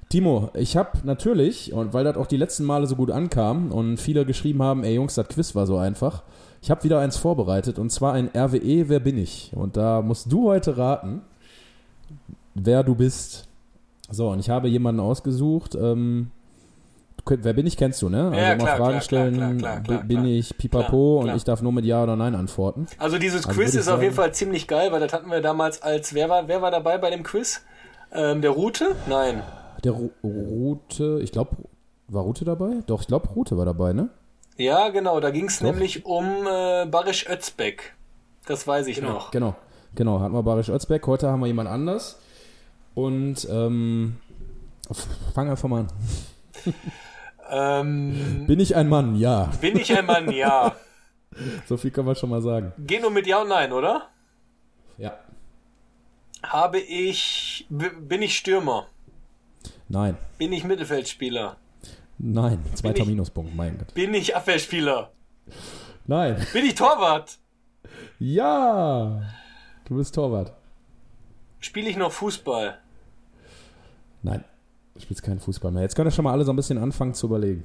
Timo, ich habe natürlich, und weil das auch die letzten Male so gut ankam und viele geschrieben haben, ey Jungs, das Quiz war so einfach, ich habe wieder eins vorbereitet und zwar ein RWE, wer bin ich? Und da musst du heute raten, wer du bist. So, und ich habe jemanden ausgesucht, ähm, wer bin ich, kennst du, ne? Also Ja, klar, Fragen klar, stellen, klar, klar, bin ich Pipapo und ich darf nur mit Ja oder Nein antworten. Also dieses Also Quiz ist auf jeden sagen- Fall ziemlich geil, weil das hatten wir damals als, wer war, wer war dabei bei dem Quiz? Ähm, der Rute? Nein. Der Ru- Rute, ich glaube, war Rute dabei? Doch, ich glaube, Rute war dabei, ne? Ja, genau, da ging es nämlich um äh, Barisch Özbeck. Das weiß ich noch. Genau, genau. Hatten wir Barisch Özbeck. Heute haben wir jemand anders. Und ähm, fang einfach mal an. Ähm, Bin ich ein Mann? Ja. bin ich ein Mann? Ja. So viel kann man schon mal sagen. Geh nur mit Ja und Nein, oder? Ja. Habe ich, bin ich Stürmer? Nein. Bin ich Mittelfeldspieler? Nein. Zweiter ich- Minuspunkt, mein Gott. Bin ich Abwehrspieler? Nein. Bin ich Torwart? Ja. Du bist Torwart. Spiele ich noch Fußball? Nein. Du spielst keinen Fußball mehr. Jetzt können wir schon mal alle so ein bisschen anfangen zu überlegen.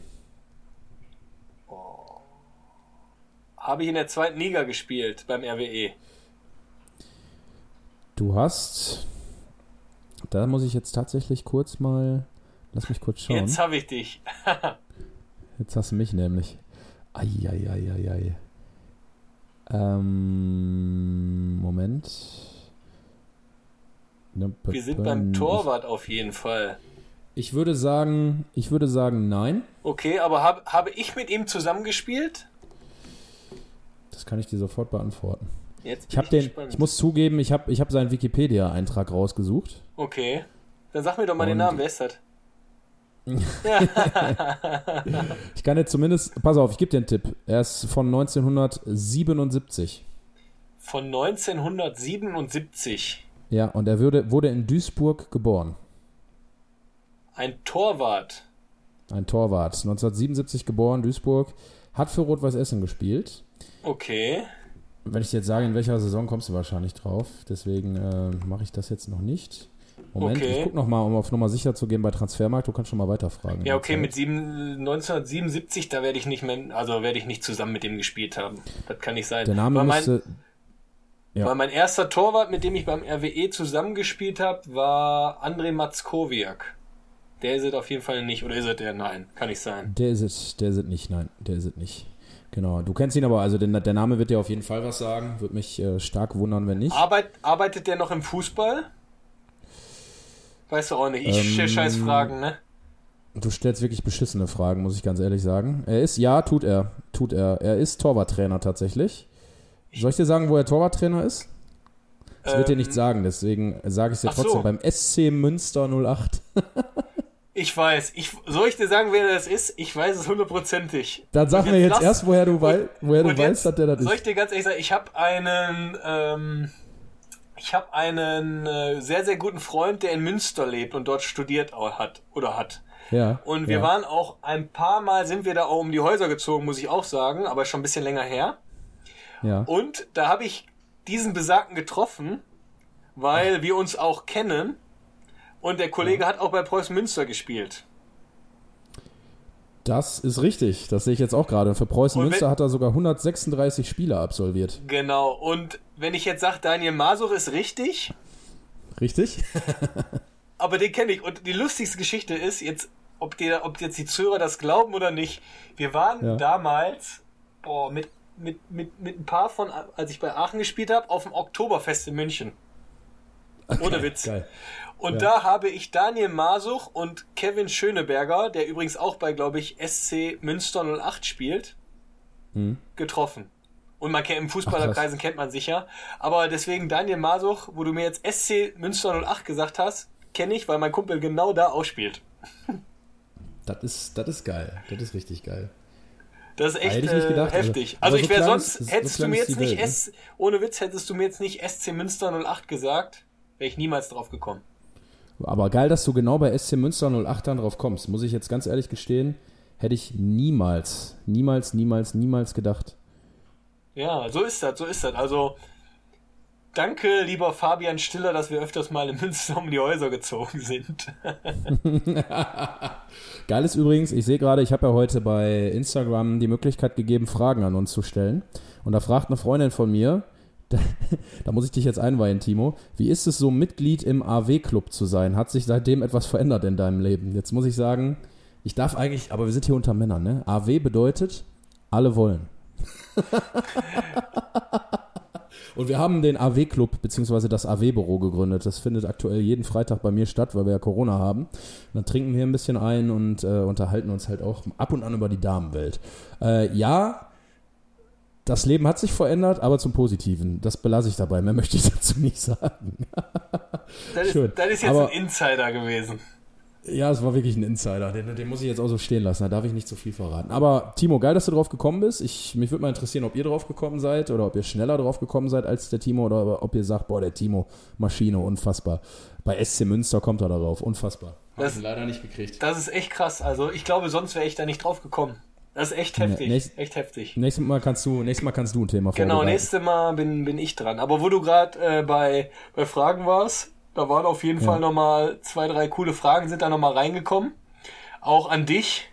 Habe ich in der zweiten Liga gespielt beim? RWE? Du hast. Da muss ich jetzt tatsächlich kurz mal. Lass mich kurz schauen. Jetzt habe ich dich. Jetzt hast du mich nämlich. Eieieiei. Ähm, Moment. Wir sind beim Torwart auf jeden Fall. Ich, ich würde sagen, ich würde sagen, nein. Okay, aber hab, habe ich mit ihm zusammengespielt? Das kann ich dir sofort beantworten. Jetzt bin Ich habe den, ich muss zugeben, ich habe, ich habe seinen Wikipedia-Eintrag rausgesucht. Okay. Dann sag mir doch mal den Und- Namen, wer ist das? Ich kann jetzt zumindest, pass auf, ich gebe dir einen Tipp. Er ist von 1977. Von 1977. Ja, und er würde, wurde in Duisburg geboren. Ein Torwart. Ein Torwart. 1977 geboren, Duisburg. Hat für Rot-Weiß Essen gespielt. Okay. Wenn ich dir jetzt sage, in welcher Saison kommst du wahrscheinlich drauf. Deswegen äh, mache ich das jetzt noch nicht. Moment, Okay. ich gucke nochmal, um auf Nummer sicher zu gehen bei Transfermarkt. Du kannst schon mal weiterfragen. Ja, okay, mit sieben, 1977, da werde ich nicht mehr, also werde ich nicht zusammen mit ihm gespielt haben. Das kann nicht sein. Der Name War mein, müsste. Ja. Weil mein erster Torwart, mit dem ich beim RWE zusammengespielt habe, war André Matzkowiak. Der ist es auf jeden Fall nicht. Oder ist es der? Nein, kann nicht sein. Der ist es, der ist es nicht, nein, der ist es nicht. Genau, du kennst ihn aber, also den, der Name wird dir auf jeden Fall was sagen. Würde mich äh, stark wundern, wenn nicht. Arbeit, arbeitet der noch im Fußball? Weißt du auch nicht. Ich Ähm, scheiß Fragen, ne? Du stellst wirklich beschissene Fragen, muss ich ganz ehrlich sagen. Er ist, ja, tut er, tut er. Er ist Torwarttrainer tatsächlich. Soll ich dir sagen, wo er Torwarttrainer ist? Das wird dir Ähm, nicht sagen, deswegen sage ich es dir ach so. trotzdem. Beim SC Münster 08. Ich weiß. Ich, soll ich dir sagen, wer das ist? Ich weiß es hundertprozentig. Dann sag mir jetzt lass- erst, woher du, wei woher du weißt, dass der das Soll ist. ich dir ganz ehrlich sagen, ich habe einen, ähm, ich habe einen äh, sehr, sehr guten Freund, der in Münster lebt und dort studiert hat oder hat. Ja. Und wir ja. waren auch ein paar Mal sind wir da auch um die Häuser gezogen, muss ich auch sagen, aber schon ein bisschen länger her. Ja. Und da habe ich diesen Besagten getroffen, weil wir uns auch kennen. Und der Kollege hat auch bei Preußen Münster gespielt. Das ist richtig. Das sehe ich jetzt auch gerade. Für Preußen wenn- Münster hat er sogar 136 Spiele absolviert. Genau. Und wenn ich jetzt sage, Daniel Masuch ist richtig, Richtig? aber den kenne ich. Und die lustigste Geschichte ist jetzt, ob, dir, ob jetzt die Zuhörer das glauben oder nicht. Wir waren Ja. damals boah, mit, mit, mit, mit ein paar von, als ich bei Aachen gespielt habe, auf dem Oktoberfest in München. Ohne Witz. Geil. Und Ja. da habe ich Daniel Masuch und Kevin Schöneberger, der übrigens auch bei, glaube ich, SC Münster 08 spielt, getroffen. Und man kennt im Fußballerkreisen kennt man sicher. Aber deswegen Daniel Masuch, wo du mir jetzt SC Münster 08 gesagt hast, kenne ich, weil mein Kumpel genau da ausspielt. Das ist, das ist geil. Das ist richtig geil. Das ist echt Hätte ich nicht äh, gedacht, also- heftig. Also, so ich wäre sonst, so hättest du klein mir jetzt nicht Welt, ne? S, ohne Witz, hättest du mir jetzt nicht SC Münster 08 gesagt, wäre ich niemals drauf gekommen. Aber geil, dass du genau bei SC Münster 08 dann drauf kommst. Muss ich jetzt ganz ehrlich gestehen, hätte ich niemals, niemals, niemals, niemals gedacht. Ja, so ist das, so ist das. Also, danke, lieber Fabian Stiller, dass wir öfters mal in Münster um die Häuser gezogen sind. Geil ist übrigens, ich sehe gerade, ich habe ja heute bei Instagram die Möglichkeit gegeben, Fragen an uns zu stellen. Und da fragt eine Freundin von mir, da, da muss ich dich jetzt einweihen, Timo, wie ist es so, Mitglied im AW-Club zu sein? Hat sich seitdem etwas verändert in deinem Leben? Jetzt muss ich sagen, ich darf eigentlich, aber wir sind hier unter Männern, ne? AW bedeutet, alle wollen. Und wir haben den AW-Club bzw. das AW-Büro gegründet. Das findet aktuell jeden Freitag bei mir statt, weil wir ja Corona haben. Und dann trinken wir ein bisschen ein und äh, unterhalten uns halt auch ab und an über die Damenwelt. Äh, ja, das Leben hat sich verändert, aber zum Positiven. Das belasse ich dabei. Mehr möchte ich dazu nicht sagen. Das ist, Schön. das ist jetzt Aber- ein Insider gewesen. Ja, es war wirklich ein Insider. Den, den muss ich jetzt auch so stehen lassen. Da darf ich nicht zu viel verraten. Aber Timo, geil, dass du drauf gekommen bist. Ich, mich würde mal interessieren, ob ihr drauf gekommen seid oder ob ihr schneller drauf gekommen seid als der Timo oder ob ihr sagt, boah, der Timo, Maschine, unfassbar. Bei SC Münster kommt er darauf. Unfassbar. Hab Das- leider nicht gekriegt. Das ist echt krass. Also, ich glaube, sonst wäre ich da nicht drauf gekommen. Das ist echt heftig. nächst- echt heftig. Nächstes Mal kannst du, nächstes Mal kannst du ein Thema Genau, vorbereiten. nächstes Mal bin, bin ich dran. Aber wo du gerade äh, bei, bei Fragen warst, da waren auf jeden Fall nochmal zwei, drei coole Fragen, sind da nochmal reingekommen. Auch an dich.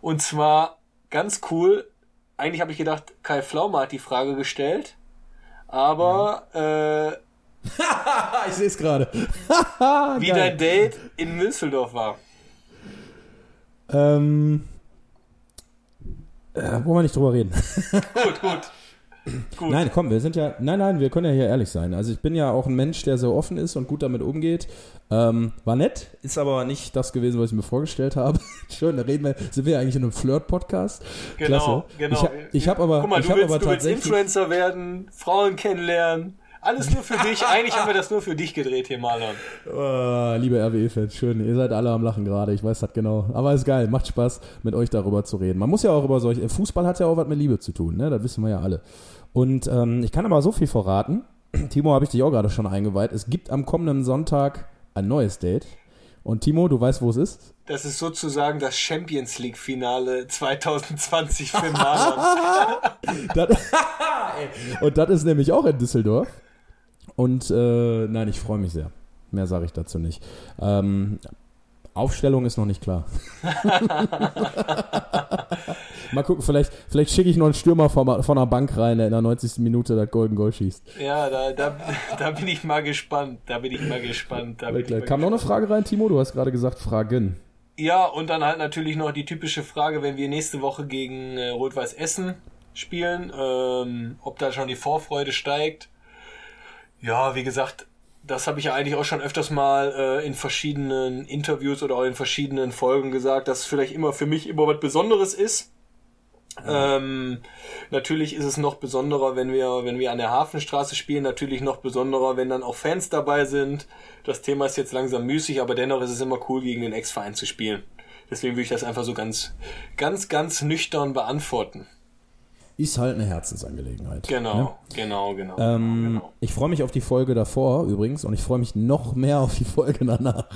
Und zwar ganz cool. Eigentlich habe ich gedacht, Kai Flaume hat die Frage gestellt. Aber äh, Ah, ich sehe es gerade. wie dein Date in Münzeldorf war. Ähm, äh, wollen wir nicht drüber reden. Gut, gut. Gut. Nein, komm, wir sind ja, nein, nein, wir können ja hier ehrlich sein. Also ich bin ja auch ein Mensch, der sehr offen ist und gut damit umgeht. Ähm, war nett, ist aber nicht das gewesen, was ich mir vorgestellt habe. Schön, da reden wir, sind wir eigentlich in einem Flirt-Podcast. Genau, Klasse. genau. Ich, ich habe aber, Guck mal, ich du hab willst, aber willst tatsächlich, Influencer werden, Frauen kennenlernen. Alles nur für dich. Eigentlich haben wir das nur für dich gedreht hier, Marlon. Oh, liebe RWE-Fans, schön, ihr seid alle am Lachen gerade, ich weiß das genau. Aber ist geil, macht Spaß, mit euch darüber zu reden. Man muss ja auch über solche, Fußball hat ja auch was mit Liebe zu tun, ne? das wissen wir ja alle. Und ähm, ich kann aber so viel verraten, Timo, habe ich dich auch gerade schon eingeweiht, es gibt am kommenden Sonntag ein neues Date. Und Timo, du weißt, wo es ist? Das ist sozusagen das Champions League Finale 2020 für Marlon. Und das ist nämlich auch in Düsseldorf. Und äh, nein, ich freue mich sehr. Mehr sage ich dazu nicht. Ähm, Aufstellung ist noch nicht klar. Mal gucken, vielleicht, vielleicht schicke ich noch einen Stürmer von, von einer Bank rein, der in der 90. Minute das Golden Goal schießt. Ja, da, da, da bin ich mal gespannt. Da bin ich mal gespannt. Da ich mal Kam noch eine Frage rein, Timo? Du hast gerade gesagt Fragen. Ja, und dann halt natürlich noch die typische Frage, wenn wir nächste Woche gegen äh, Rot-Weiß Essen spielen, ähm, ob da schon die Vorfreude steigt. Ja, wie gesagt, das habe ich ja eigentlich auch schon öfters mal äh, in verschiedenen Interviews oder auch in verschiedenen Folgen gesagt, dass es vielleicht immer für mich immer was Besonderes ist. Ähm, natürlich ist es noch besonderer, wenn wir, wenn wir an der Hafenstraße spielen, natürlich noch besonderer, wenn dann auch Fans dabei sind. Das Thema ist jetzt langsam müßig, aber dennoch ist es immer cool, gegen den Ex-Verein zu spielen. Deswegen würde ich das einfach so ganz, ganz, ganz nüchtern beantworten. Ist halt eine Herzensangelegenheit. Genau, ne? genau, genau. Ähm, genau. Ich freue mich auf die Folge davor übrigens und ich freue mich noch mehr auf die Folge danach.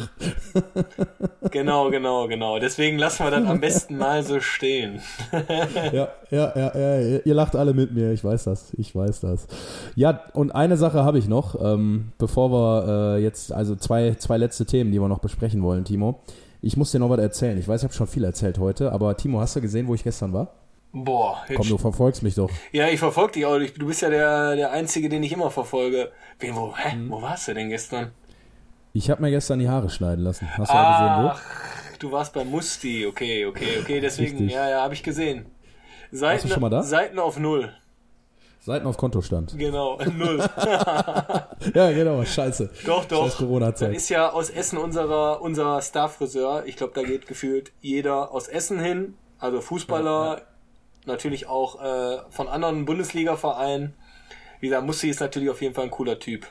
Genau, genau, genau. Deswegen lassen wir das am besten mal so stehen. ja, ja, ja, ja, ihr lacht alle mit mir, ich weiß das, ich weiß das. Ja, und eine Sache habe ich noch, ähm, bevor wir äh, jetzt, also zwei, zwei letzte Themen, die wir noch besprechen wollen, Timo. Ich muss dir noch was erzählen. Ich weiß, ich habe schon viel erzählt heute, aber Timo, hast du gesehen, wo ich gestern war? Boah, jetzt Komm, du verfolgst mich doch. Ja, ich verfolge dich auch. Du bist ja der, der Einzige, den ich immer verfolge. Wen, wo, hä? Wo warst du denn gestern? Ich habe mir gestern die Haare schneiden lassen. Hast du ja gesehen, wo? Ach, du warst bei Musti. Okay, okay, okay. Deswegen, Richtig. ja, ja, habe ich gesehen. Seiten, schon mal da? Seiten auf Null. Seiten auf Kontostand. Genau, Null. Ja, genau, scheiße. doch, doch. Scheiß Corona-Zeit. Da ist ja aus Essen unserer, unser Star-Friseur. Ich glaube, da geht gefühlt jeder aus Essen hin. Also Fußballer, natürlich auch äh, von anderen Bundesliga-Vereinen. Wie gesagt, Musti ist natürlich auf jeden Fall ein cooler Typ.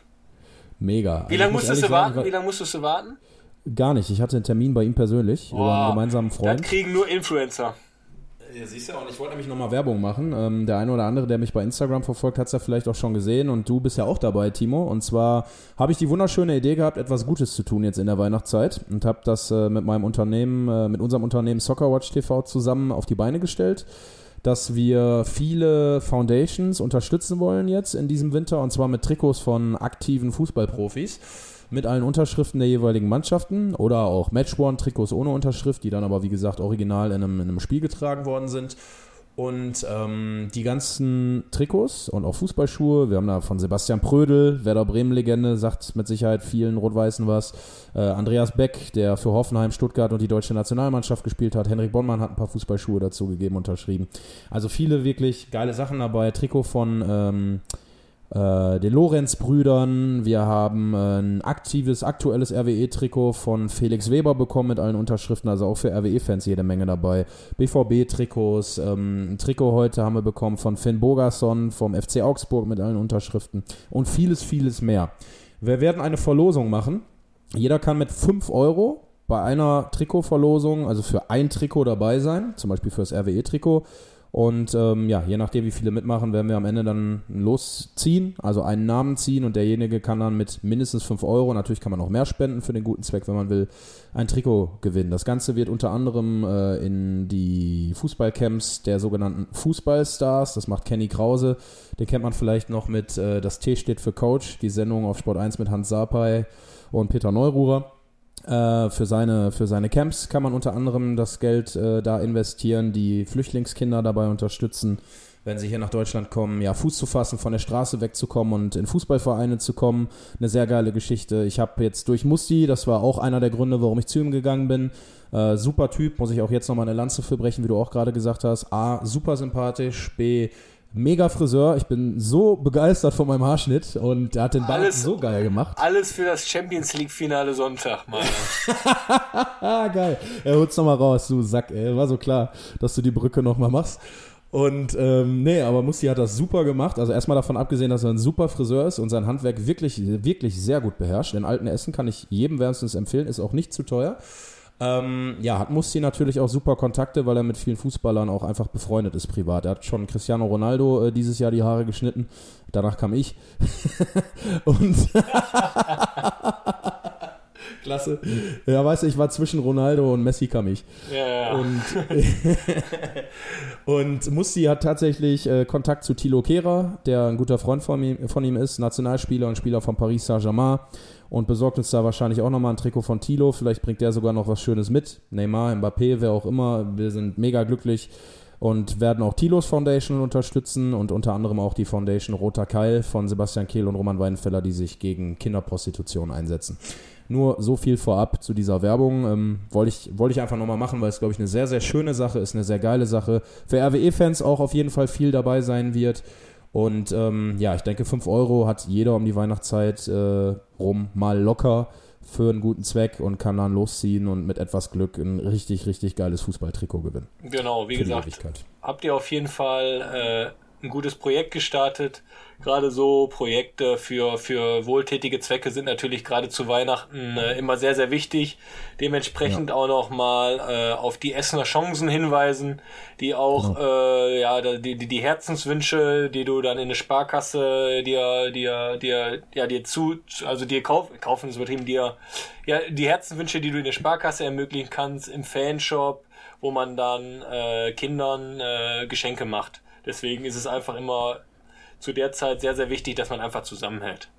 Mega. Wie Also lange musstest du warten? Wie lange musstest du warten? Gar nicht. Ich hatte einen Termin bei ihm persönlich über einen gemeinsamen Freund. Das kriegen nur Influencer. Ja, siehst du, und ich wollte nämlich nochmal Werbung machen. Ähm, der eine oder andere, der mich bei Instagram verfolgt, hat es ja vielleicht auch schon gesehen und du bist ja auch dabei, Timo. Und zwar habe ich die wunderschöne Idee gehabt, etwas Gutes zu tun jetzt in der Weihnachtszeit und habe das äh, mit meinem Unternehmen, äh, mit unserem Unternehmen Soccerwatch TV zusammen auf die Beine gestellt, dass wir viele Foundations unterstützen wollen jetzt in diesem Winter und zwar mit Trikots von aktiven Fußballprofis mit allen Unterschriften der jeweiligen Mannschaften oder auch Matchworn-Trikots ohne Unterschrift, die dann aber wie gesagt original in einem, in einem Spiel getragen worden sind. Und ähm, die ganzen Trikots und auch Fußballschuhe, wir haben da von Sebastian Prödel, Werder Bremen-Legende, sagt mit Sicherheit vielen Rot-Weißen was. Äh, Andreas Beck, der für Hoffenheim, Stuttgart und die deutsche Nationalmannschaft gespielt hat. Henrik Bonnmann hat ein paar Fußballschuhe dazu gegeben, unterschrieben. Also viele wirklich geile Sachen dabei. Trikot von ähm, äh, den Lorenz-Brüdern. Wir haben äh, ein aktives, aktuelles RWE-Trikot von Felix Weber bekommen mit allen Unterschriften, also auch für RWE-Fans jede Menge dabei. BVB-Trikots, ähm, ein Trikot heute haben wir bekommen von Finn Bogerson vom FC Augsburg mit allen Unterschriften und vieles, vieles mehr. Wir werden eine Verlosung machen. Jeder kann mit 5 Euro bei einer Trikotverlosung, also für ein Trikot dabei sein, zum Beispiel für das RWE-Trikot. Und ähm, ja, je nachdem, wie viele mitmachen, werden wir am Ende dann losziehen, also einen Namen ziehen und derjenige kann dann mit mindestens 5 Euro, natürlich kann man auch mehr spenden für den guten Zweck, wenn man will, ein Trikot gewinnen. Das Ganze wird unter anderem äh, in die Fußballcamps der sogenannten Fußballstars, das macht Kenny Krause, den kennt man vielleicht noch mit äh, Das T steht für Coach, die Sendung auf Sport 1 mit Hans Sapai und Peter Neururer. Äh, für, seine, für seine Camps kann man unter anderem das Geld äh, da investieren, die Flüchtlingskinder dabei unterstützen, wenn sie hier nach Deutschland kommen, ja, Fuß zu fassen, von der Straße wegzukommen und in Fußballvereine zu kommen. Eine sehr geile Geschichte. Ich habe jetzt durch Musti, das war auch einer der Gründe, warum ich zu ihm gegangen bin. Äh, super Typ, muss ich auch jetzt nochmal eine Lanze für brechen, wie du auch gerade gesagt hast. A, super sympathisch, B, mega Friseur. Ich bin so begeistert von meinem Haarschnitt und er hat den Bart Alles- so geil gemacht. Alles für das Champions League-Finale Sonntag, Mann. Geil. Er holt's nochmal raus, du Sack, ey. War so klar, dass du die Brücke nochmal machst. Und ähm, nee, aber Musti hat das super gemacht. Also erstmal davon abgesehen, dass er ein super Friseur ist und sein Handwerk wirklich, wirklich sehr gut beherrscht. Den alten Essen kann ich jedem wärmstens empfehlen, ist auch nicht zu teuer. Ähm, ja, hat Musti natürlich auch super Kontakte, weil er mit vielen Fußballern auch einfach befreundet ist privat. Er hat schon Cristiano Ronaldo äh, dieses Jahr die Haare geschnitten. Danach kam ich. und Klasse. Ja, weißt du, ich war zwischen Ronaldo und Messi kam ich. Ja, ja. Und, und Musti hat tatsächlich äh, Kontakt zu Thilo Kehrer, der ein guter Freund von ihm, von ihm ist, Nationalspieler und Spieler von Paris Saint-Germain und besorgt uns da wahrscheinlich auch nochmal ein Trikot von Thilo. Vielleicht bringt der sogar noch was Schönes mit. Neymar, Mbappé, wer auch immer. Wir sind mega glücklich und werden auch Tilos Foundation unterstützen und unter anderem auch die Foundation Roter Keil von Sebastian Kehl und Roman Weidenfeller, die sich gegen Kinderprostitution einsetzen. Nur so viel vorab zu dieser Werbung. Ähm, Wollte ich, wollte ich einfach nochmal machen, weil es, glaube ich, eine sehr, sehr schöne Sache ist, eine sehr geile Sache. Für RWE-Fans auch auf jeden Fall viel dabei sein wird. Und ähm, ja, ich denke, 5 Euro hat jeder um die Weihnachtszeit äh, rum mal locker für einen guten Zweck und kann dann losziehen und mit etwas Glück ein richtig, richtig geiles Fußballtrikot gewinnen. Genau, wie gesagt, habt ihr auf jeden Fall äh, ein gutes Projekt gestartet. Gerade so Projekte für, für wohltätige Zwecke sind natürlich gerade zu Weihnachten äh, immer sehr, sehr wichtig. Dementsprechend auch nochmal äh, auf die Essener Chancen hinweisen, die auch Genau. äh, ja die, die, die Herzenswünsche, die du dann in der Sparkasse dir, dir, dir, ja, dir zu, also dir kauf, kaufen ist übertrieben, dir, ja, die Herzenswünsche, die du in der Sparkasse ermöglichen kannst, im Fanshop, wo man dann äh, Kindern äh, Geschenke macht. Deswegen ist es einfach immer zu der Zeit sehr, sehr wichtig, dass man einfach zusammenhält.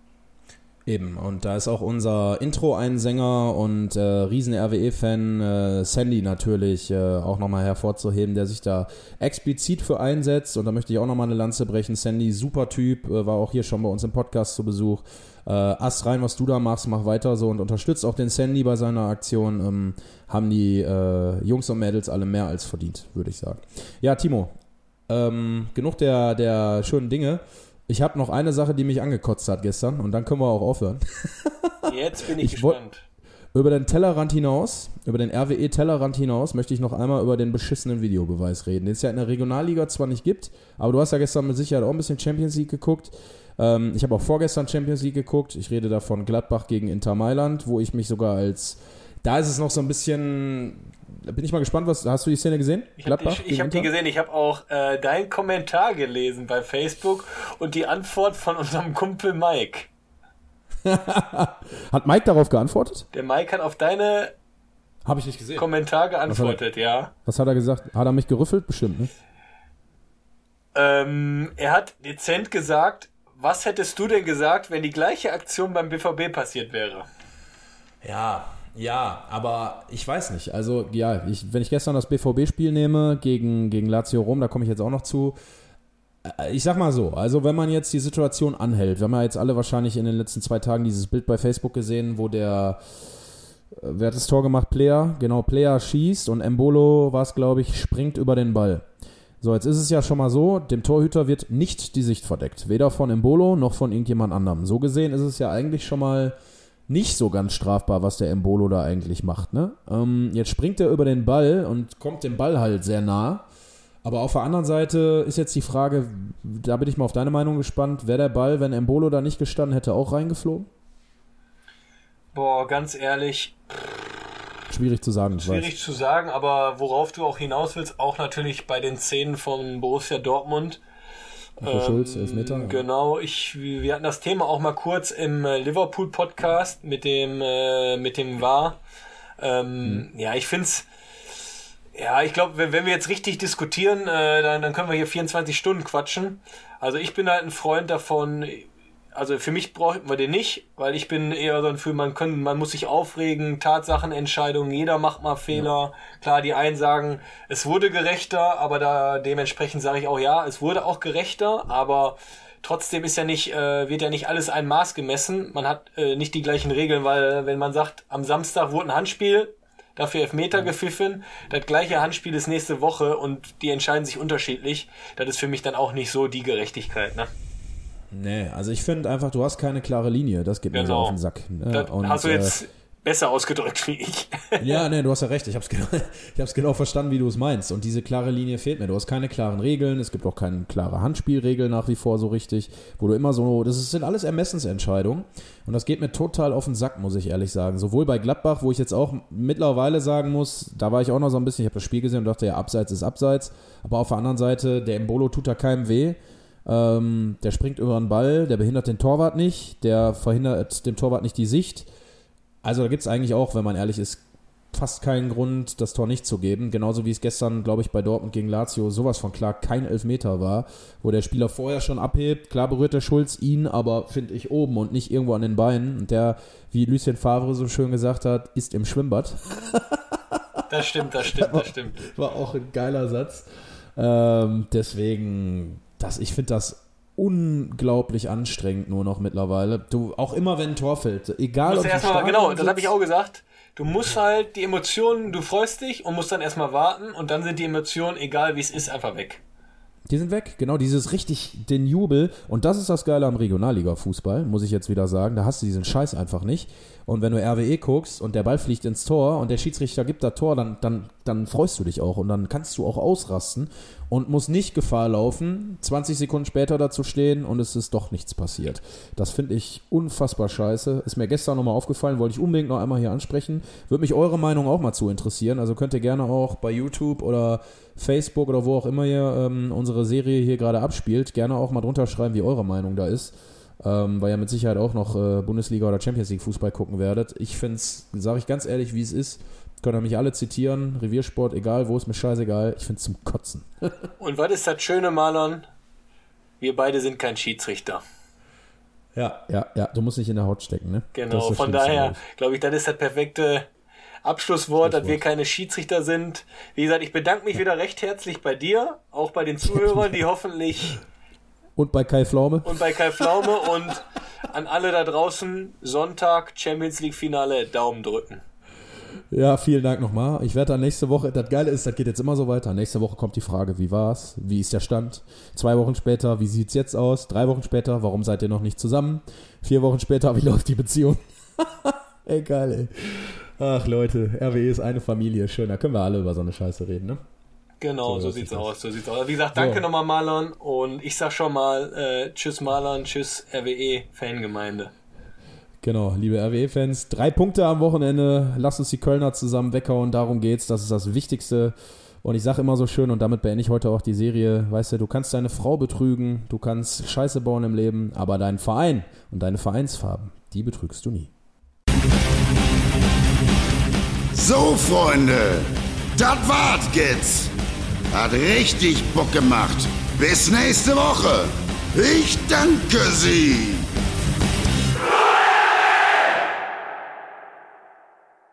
Eben, und da ist auch unser Intro-Einsänger und äh, Riesen-RWE-Fan äh, Sandy natürlich äh, auch nochmal hervorzuheben, der sich da explizit für einsetzt. Und da möchte ich auch nochmal eine Lanze brechen. Sandy, super Typ, äh, war auch hier schon bei uns im Podcast zu Besuch. Äh, Ast rein, was du da machst, mach weiter so und unterstützt auch den Sandy bei seiner Aktion. Ähm, haben die äh, Jungs und Mädels alle mehr als verdient, würde ich sagen. Ja, Timo, ähm, genug der, der schönen Dinge. Ich habe noch eine Sache, die mich angekotzt hat gestern und dann können wir auch aufhören. Jetzt bin ich, Ich gespannt. Über den Tellerrand hinaus, über den RWE-Tellerrand hinaus, möchte ich noch einmal über den beschissenen Videobeweis reden, den es ja in der Regionalliga zwar nicht gibt, aber du hast ja gestern mit Sicherheit auch ein bisschen Champions League geguckt. Ähm, ich habe auch vorgestern Champions League geguckt. Ich rede da von Gladbach gegen Inter Mailand, wo ich mich sogar als. Da ist es noch so ein bisschen. Da bin ich mal gespannt, was. Hast du die Szene gesehen? Ich habe die, ich hab die gesehen, ich habe auch äh, deinen Kommentar gelesen bei Facebook und die Antwort von unserem Kumpel Mike. Hat Mike darauf geantwortet? Der Mike hat auf deine Habe ich nicht gesehen. Kommentar geantwortet, ja. Was hat er gesagt? Hat er mich gerüffelt? Bestimmt, ne? Ähm, er hat dezent gesagt, was hättest du denn gesagt, wenn die gleiche Aktion beim BVB passiert wäre? Ja, ja, aber ich weiß nicht. Also, ja, ich, wenn ich gestern das BVB-Spiel nehme gegen, gegen Lazio Rom, da komme ich jetzt auch noch zu. Äh, Ich sag mal so, also wenn man jetzt die Situation anhält, wir haben ja jetzt alle wahrscheinlich in den letzten zwei Tagen dieses Bild bei Facebook gesehen, wo der, äh, wer hat das Tor gemacht? Player, genau, Player schießt und Embolo, war es glaube ich, springt über den Ball. So, jetzt ist es ja schon mal so, dem Torhüter wird nicht die Sicht verdeckt. Weder von Embolo noch von irgendjemand anderem. So gesehen ist es ja eigentlich schon mal nicht so ganz strafbar, was der Embolo da eigentlich macht. Ne? Ähm, jetzt springt er über den Ball und kommt dem Ball halt sehr nah. Aber auf der anderen Seite ist jetzt die Frage, da bin ich mal auf deine Meinung gespannt, wäre der Ball, wenn Embolo da nicht gestanden hätte, auch reingeflogen? Boah, ganz ehrlich, Schwierig zu sagen, schwierig weiß. zu sagen, aber worauf du auch hinaus willst, auch natürlich bei den Szenen von Borussia Dortmund. Nico Schulz, Elfmeter. ja. Genau, ich, wir hatten das Thema auch mal kurz im äh, Liverpool-Podcast mit dem, äh, mit dem VAR. Ähm, Mhm. Ja, ich find's, ja, ich glaube, wenn, wenn wir jetzt richtig diskutieren, äh, dann, dann können wir hier 24 Stunden quatschen. Also ich bin halt ein Freund davon, also für mich brauchen wir den nicht, weil ich bin eher so ein für man können, man muss sich aufregen, Tatsachenentscheidungen, jeder macht mal Fehler. Klar, die einen sagen, es wurde gerechter, aber da dementsprechend sage ich auch ja, es wurde auch gerechter, aber trotzdem ist ja nicht, äh, wird ja nicht alles ein Maß gemessen. Man hat äh, nicht die gleichen Regeln, weil wenn man sagt, am Samstag wurde ein Handspiel, dafür Elfmeter gepfiffen, das gleiche Handspiel ist nächste Woche und die entscheiden sich unterschiedlich, das ist für mich dann auch nicht so die Gerechtigkeit, ne? Nee, also ich finde einfach, du hast keine klare Linie, das geht mir so Genau. auf den Sack. Ne? Und, hast du äh, jetzt besser ausgedrückt wie ich. Ja, nee, du hast ja recht. Ich habe es genau, ich hab's genau verstanden, wie du es meinst. Und diese klare Linie fehlt mir. Du hast keine klaren Regeln. Es gibt auch keine klare Handspielregel nach wie vor so richtig, wo du immer so, das ist, sind alles Ermessensentscheidungen. Und das geht mir total auf den Sack, muss ich ehrlich sagen. Sowohl bei Gladbach, wo ich jetzt auch mittlerweile sagen muss, da war ich auch noch so ein bisschen, ich habe das Spiel gesehen und dachte, ja, Abseits ist Abseits. Aber auf der anderen Seite, der Embolo tut da keinem weh. Ähm, der springt über den Ball, der behindert den Torwart nicht, der verhindert dem Torwart nicht die Sicht. Also da gibt es eigentlich auch, wenn man ehrlich ist, fast keinen Grund, das Tor nicht zu geben. Genauso wie es gestern, glaube ich, bei Dortmund gegen Lazio sowas von klar kein Elfmeter war, wo der Spieler vorher schon abhebt. Klar berührt der Schulz ihn, aber finde ich oben und nicht irgendwo an den Beinen. Und der, wie Lucien Favre so schön gesagt hat, ist im Schwimmbad. Das stimmt, das stimmt, das stimmt. War auch ein geiler Satz. Ähm, deswegen, das, ich finde das unglaublich anstrengend nur noch mittlerweile. Du, auch immer wenn ein Tor fällt, egal Du ob erstmal, stark genau, das habe ich auch gesagt. Du musst halt die Emotionen, du freust dich und musst dann erstmal warten und dann sind die Emotionen, egal wie es ist, einfach weg. Die sind weg, genau, dieses richtig, den Jubel. Und das ist das Geile am Regionalliga-Fußball, muss ich jetzt wieder sagen. Da hast du diesen Scheiß einfach nicht. Und wenn du RWE guckst und der Ball fliegt ins Tor und der Schiedsrichter gibt das Tor, dann, dann, dann freust du dich auch und dann kannst du auch ausrasten und musst nicht Gefahr laufen, 20 Sekunden später dazu stehen und es ist doch nichts passiert. Das finde ich unfassbar scheiße. Ist mir gestern nochmal aufgefallen, wollte ich unbedingt noch einmal hier ansprechen. Würde mich eure Meinung auch mal zu interessieren. Also könnt ihr gerne auch bei YouTube oder Facebook oder wo auch immer ihr ähm, unsere Serie hier gerade abspielt, gerne auch mal drunter schreiben, wie eure Meinung da ist. Ähm, weil ihr mit Sicherheit auch noch äh, Bundesliga oder Champions League Fußball gucken werdet. Ich finde es, sage ich ganz ehrlich, wie es ist. Könnt ihr mich alle zitieren. Reviersport, egal wo, ist mir scheißegal. Ich finde es zum Kotzen. Und was ist das Schöne, Marlon? Wir beide sind kein Schiedsrichter. Ja, ja, ja. Du musst nicht in der Haut stecken, ne? Genau, von daher glaub glaube ich, das ist das perfekte Abschlusswort, dass wir keine Schiedsrichter sind. Wie gesagt, ich bedanke mich wieder recht herzlich bei dir, auch bei den Zuhörern, die hoffentlich ich. Und bei Kai Pflaume? und bei Kai Pflaume und an alle da draußen Sonntag Champions League Finale Daumen drücken. Ja, vielen Dank nochmal. Ich werde dann nächste Woche, das Geile ist, das geht jetzt immer so weiter. Nächste Woche kommt die Frage, wie war's? Wie ist der Stand? Zwei Wochen später, wie sieht's jetzt aus? Drei Wochen später, warum seid ihr noch nicht zusammen? Vier Wochen später, wie läuft die Beziehung? ey, geil, ey. Ach Leute, RWE ist eine Familie. Schön, da können wir alle über so eine Scheiße reden, ne? Genau, So so, sieht's aus, so sieht's aus. Wie gesagt, danke So. nochmal Marlon und ich sag schon mal äh, Tschüss Marlon, Tschüss RWE Fangemeinde. Genau, liebe RWE-Fans, drei Punkte am Wochenende. Lasst uns die Kölner zusammen weghauen. Darum geht's. Das ist das Wichtigste. Und ich sage immer so schön, und damit beende ich heute auch die Serie, weißt du, du kannst deine Frau betrügen, du kannst Scheiße bauen im Leben, aber deinen Verein und deine Vereinsfarben, die betrügst du nie. So, Freunde, das war's jetzt. Hat richtig Bock gemacht. Bis nächste Woche. Ich danke Sie.